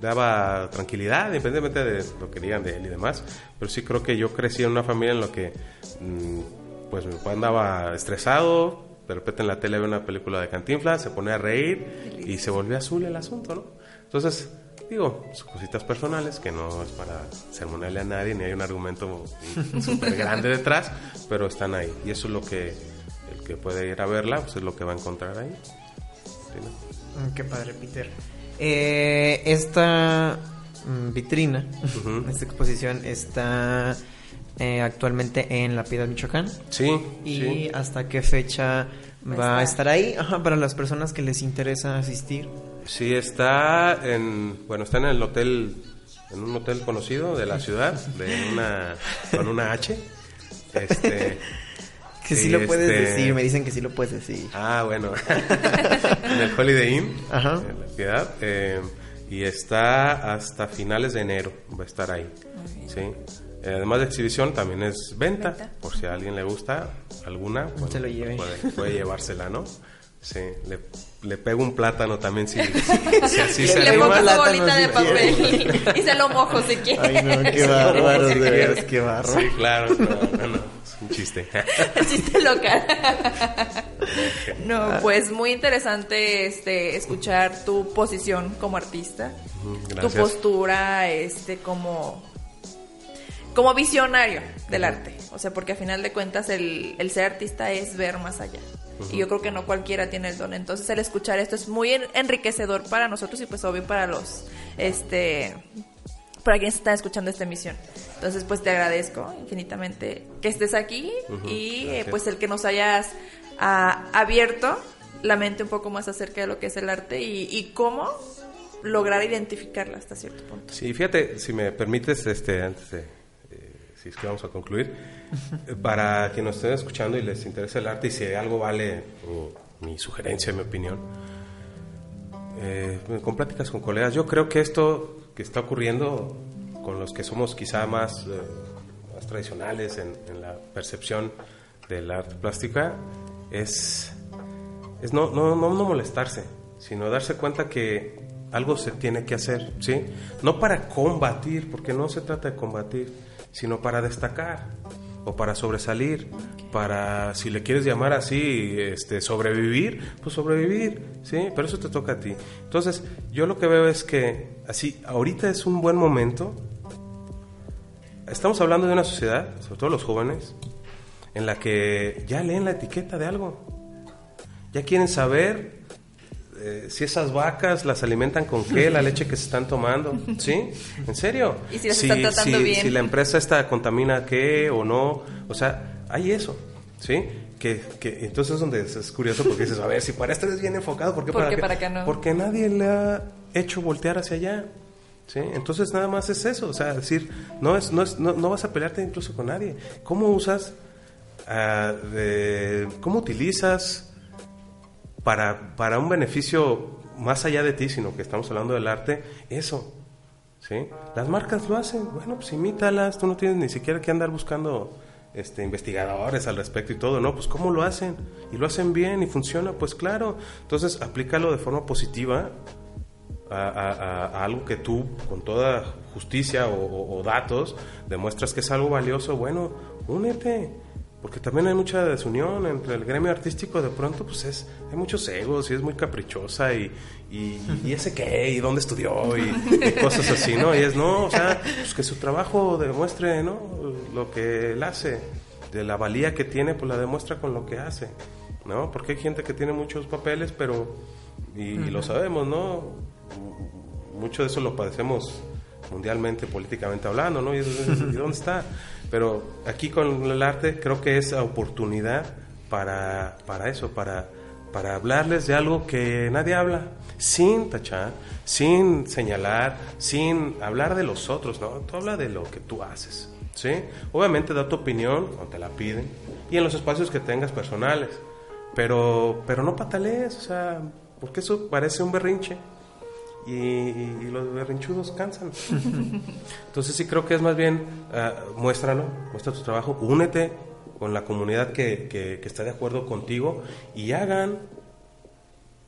daba tranquilidad, independientemente de lo que digan de él y demás. Pero sí creo que yo crecí en una familia en la que, mm, pues mi papá andaba estresado, de repente en la tele ve una película de Cantinflas, se pone a reír y se volvió azul el asunto, ¿no? Entonces, digo, son cositas personales que no es para sermonarle a nadie, ni hay un argumento súper grande detrás, pero están ahí. Y eso es lo que el que puede ir a verla, pues es lo que va a encontrar ahí. ¿Sí, no? Mm, Qué padre, Peter. Eh, esta mm, vitrina, esta exposición está eh, actualmente en La Piedad, Michoacán. Sí, ¿Y sí. hasta qué fecha Va a va a estar. ahí? Ajá, para las personas que les interesa asistir. Sí, está en, bueno, está en el hotel, en un hotel conocido de la ciudad, de una, con una H. Este, Que sí, Sí, lo puedes este- decir, me dicen que sí lo puedes decir. Ah, bueno. en el Holiday Inn, Ajá. en la ciudad. eh, y está hasta finales de enero, va a estar ahí. Sí. Eh, además de exhibición, también es venta, Venta. por si a alguien le gusta alguna, bueno, Se lo lleve. Puede, puede llevársela, ¿no? Sí, le, le pego un plátano también si, si así se le pongo su Plátano bolita de quiere. papel y se lo mojo si quiere. Ay, no, qué si de veras, qué bárbaro. Sí, claro, no, no, no, es un chiste. Chiste local. no, pues muy interesante este escuchar tu posición como artista, tu Gracias. postura, este como como visionario del arte. O sea, porque a final de cuentas el, el ser artista es ver más allá. Y yo creo que no cualquiera tiene el don. Entonces el escuchar esto es muy en- enriquecedor para nosotros y pues obvio para los este para quienes están escuchando esta emisión. Entonces, pues te agradezco infinitamente que estés aquí y eh, pues el que nos hayas ah, abierto la mente un poco más acerca de lo que es el arte y, y cómo lograr identificarla hasta cierto punto. Sí, fíjate, si me permites, este, antes de, si es que vamos a concluir, para quienes nos estén escuchando y les interesa el arte y si algo vale mi, mi sugerencia, mi opinión, eh, con pláticas con colegas, yo creo que esto que está ocurriendo con los que somos quizá más, eh, más tradicionales en, en la percepción del arte plástica es, es no, no, no, no molestarse, sino darse cuenta que algo se tiene que hacer, ¿sí? No para combatir, porque no se trata de combatir, sino para destacar o para sobresalir, para, si le quieres llamar así, este, sobrevivir, pues sobrevivir, ¿sí? Pero eso te toca a ti. Entonces, yo lo que veo es que, así, ahorita es un buen momento. Estamos hablando de una sociedad, sobre todo los jóvenes, en la que ya leen la etiqueta de algo. Ya quieren saber eh, si esas vacas las alimentan con qué, la leche que se están tomando, ¿sí? ¿En serio? Y si las están tratando si- bien. si la empresa esta contamina qué o no, o sea, hay eso, ¿sí? Que, que entonces es donde es, curioso porque dices, a ver, si para esto eres bien enfocado, ¿por qué ¿Por para, qué para acá no? Porque nadie le ha hecho voltear hacia allá. ¿Sí? Entonces nada más es eso, o sea, decir, no es, no es, no, no vas a pelearte incluso con nadie. ¿Cómo usas, ah, de- cómo utilizas para, para un beneficio más allá de ti, sino que estamos hablando del arte, eso. ¿sí? Las marcas lo hacen, bueno, pues imítalas, tú no tienes ni siquiera que andar buscando este, investigadores al respecto y todo, ¿no? Pues cómo lo hacen y lo hacen bien y funciona, pues claro. Entonces aplícalo de forma positiva a, algo que tú con toda justicia o, o, datos demuestras que es algo valioso, bueno, únete. Porque también hay mucha desunión entre el gremio artístico, de pronto pues es, hay muchos egos y es muy caprichosa y, y, ese qué, y dónde estudió y, cosas así, ¿no? Y es, no, o sea, pues que su trabajo demuestre, ¿no? Lo que él hace, de la valía que tiene, pues la demuestra con lo que hace, ¿no? Porque hay gente que tiene muchos papeles, pero, y, lo sabemos, ¿no? Mucho de eso lo padecemos mundialmente, políticamente hablando, ¿no? ¿Y, dónde está? Pero aquí con el arte creo que es oportunidad para, para eso, para, para hablarles de algo que nadie habla, sin tachar, sin señalar, sin hablar de los otros, ¿no? Tú habla de lo que tú haces, ¿sí? Obviamente da tu opinión o te la piden y en los espacios que tengas personales, pero, pero no patalees, o sea, porque eso parece un berrinche. Y, los berrinchudos cansan. Entonces sí creo que es más bien, uh, muéstralo, muestra tu trabajo, únete con la comunidad que, que, está de acuerdo contigo y hagan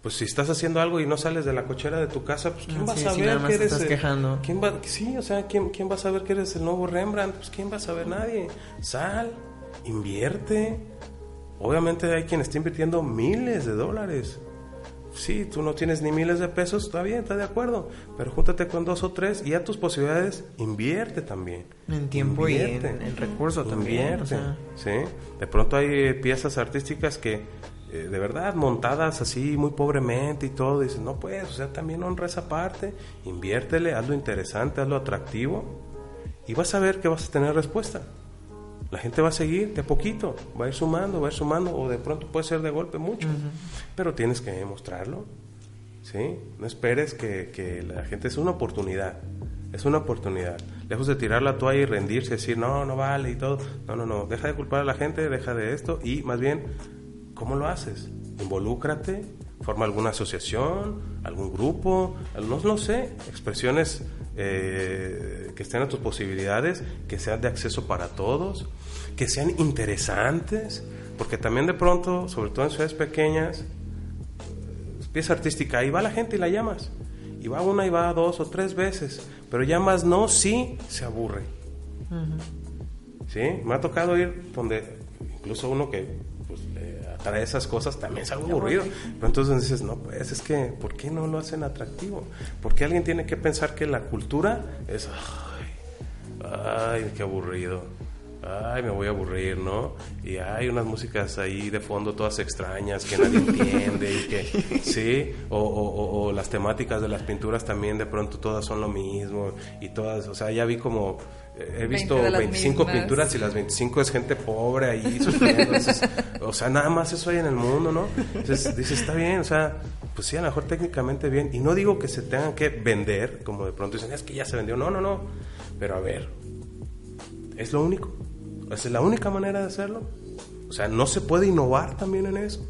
pues si estás haciendo algo y no sales de la cochera de tu casa, pues quién va a saber que eres estás quejando. ¿quién va, sí, o sea, ¿quién, quién va a saber que eres el nuevo Rembrandt? Pues quién va a saber nadie. Sal, invierte. Obviamente hay quien está invirtiendo miles de dólares. Sí, tú no tienes ni miles de pesos, está bien, está de acuerdo, pero júntate con dos o tres y a tus posibilidades invierte también. En tiempo y en, recursos también. Sí, de pronto hay piezas artísticas que eh, de verdad montadas así muy pobremente y todo, dices, no puedes, o sea, también honra esa parte, inviértele, hazlo interesante, hazlo atractivo y vas a ver que vas a tener respuesta. La gente va a seguir de a poquito, va a ir sumando, va a ir sumando, o de pronto puede ser de golpe mucho, pero tienes que mostrarlo, ¿sí? No esperes que, que la gente es una oportunidad, es una oportunidad. Lejos de tirar la toalla y rendirse, decir, no, no vale y todo. No, no, no. Deja de culpar a la gente, deja de esto y más bien ¿Cómo lo haces? Involúcrate, forma alguna asociación, algún grupo, no, no sé, expresiones eh, que estén a tus posibilidades, que sean de acceso para todos, que sean interesantes, porque también de pronto, sobre todo en ciudades pequeñas, pieza artística, ahí va la gente y la llamas. Y va una y va dos o tres veces, pero llamas no, sí, se aburre. ¿Sí? Me ha tocado ir donde incluso uno que para esas cosas también es algo aburrido. Pero entonces dices, no, pues es que, ¿por qué no lo hacen atractivo? Porque alguien tiene que pensar que la cultura es, ay, ay, qué aburrido. Ay, me voy a aburrir, ¿no? Y hay unas músicas ahí de fondo todas extrañas que nadie entiende y que, sí, o, o, o las temáticas de las pinturas también de pronto todas son lo mismo y todas, o sea, ya vi como he visto 25 pinturas y las 25 es gente pobre ahí o sea, nada más eso hay en el mundo, ¿no? Entonces dices, está bien, o sea, pues sí, a lo mejor técnicamente bien. Y no digo que se tengan que vender, como de pronto dicen, es que ya se vendió. No, no, no. Pero a ver, es lo único. Es la única manera de hacerlo. O sea, no se puede innovar también en eso.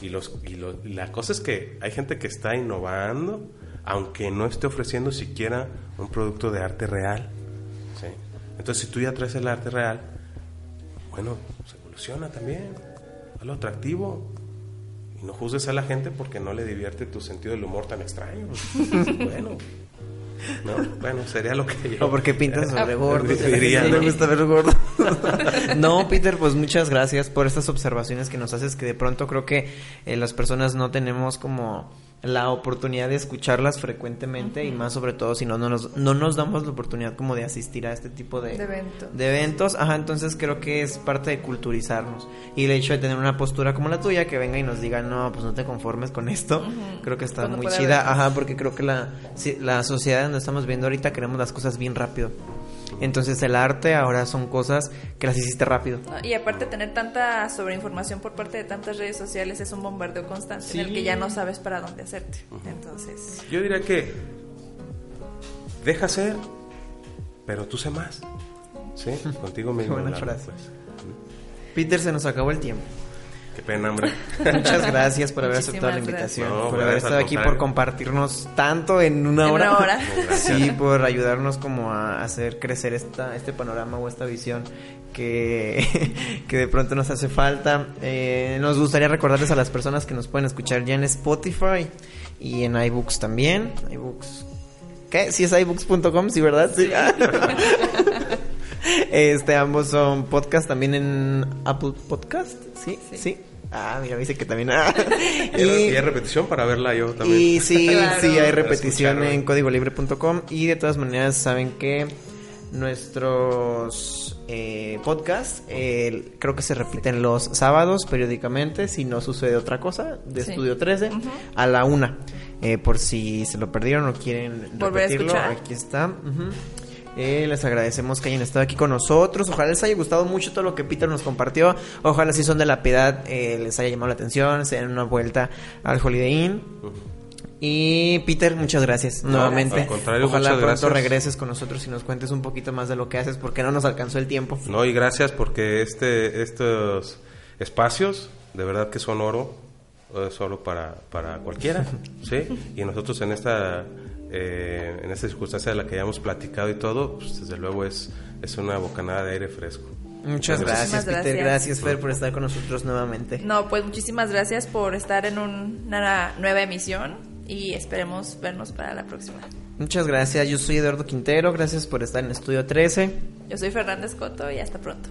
Y, los, y, la cosa es que hay gente que está innovando, aunque no esté ofreciendo siquiera un producto de arte real. Entonces, si tú ya traes el arte real, bueno, se evoluciona también. Hazlo atractivo. Y no juzgues a la gente porque no le divierte tu sentido del humor tan extraño. bueno. No, bueno, sería lo que yo. O porque pintas sobre gordo. Diría, ¿no? gusta ver gordo. no, Peter, pues muchas gracias por estas observaciones que nos haces que de pronto creo que eh, las personas no tenemos como la oportunidad de escucharlas frecuentemente y más sobre todo si no, no, nos, no nos damos la oportunidad como de asistir a este tipo de, de, eventos. Ajá, entonces creo que es parte de culturizarnos. Y el hecho de tener una postura como la tuya, que venga y nos diga, no, pues no te conformes con esto, creo que está muy chida. Ajá, porque creo que la, la sociedad donde estamos viendo ahorita queremos las cosas bien rápido. Entonces el arte ahora son cosas que las hiciste rápido. Y aparte tener tanta sobreinformación por parte de tantas redes sociales es un bombardeo constante en el que ya no sabes para dónde hacerte. Entonces... Yo diría que deja ser, pero tú sé más. ¿Sí? Contigo mismo. Buena frase. Peter, se nos acabó el tiempo. Qué pena, hombre. Muchas gracias por haber aceptado la invitación. No, por haber estado aquí, por compartirnos tanto en una En hora. una hora. Sí, por ayudarnos como a hacer crecer esta, este panorama o esta visión que, que de pronto nos hace falta. Eh, nos gustaría recordarles a las personas que nos pueden escuchar ya en Spotify y en iBooks también. iBooks. ¿Qué? Si es iBooks.com, sí, ¿verdad? Sí. Este, ambos son podcast también en Apple Podcast, ¿sí? Sí. Sí. Ah, mira, me dice que también. ah. Y, y hay repetición para verla yo también. Y sí, Claro. sí, hay repetición en códigolibre.com y de todas maneras saben que nuestros eh, podcasts eh, creo que se repiten los sábados periódicamente si no sucede otra cosa de Sí. Estudio 13 Ujú. a la una Eh, por si se lo perdieron o quieren Volver a repetirlo escuchar. aquí está Ujú. Eh, les agradecemos que hayan estado aquí con nosotros. Ojalá les haya gustado mucho todo lo que Peter nos compartió. Ojalá si son de la piedad eh, les haya llamado la atención, se den una vuelta al Holiday Inn. Y Peter, muchas gracias nuevamente. al contrario, Ojalá pronto gracias. regreses con nosotros y nos cuentes un poquito más de lo que haces porque no nos alcanzó el tiempo. No, y gracias porque este, estos espacios, de verdad que son oro, es oro para, para cualquiera, ¿sí? Y nosotros en esta, eh, en esta circunstancia de la que ya hemos platicado y todo, pues desde luego es, es una bocanada de aire fresco. Muchas gracias, Muchísimas Peter. gracias. Gracias, Fer, por estar con nosotros nuevamente. No, pues muchísimas gracias por estar en un- una nueva emisión y esperemos vernos para la próxima. Muchas gracias. Yo soy Eduardo Quintero. Gracias por estar en Estudio 13. Yo soy Fernández Coto y hasta pronto.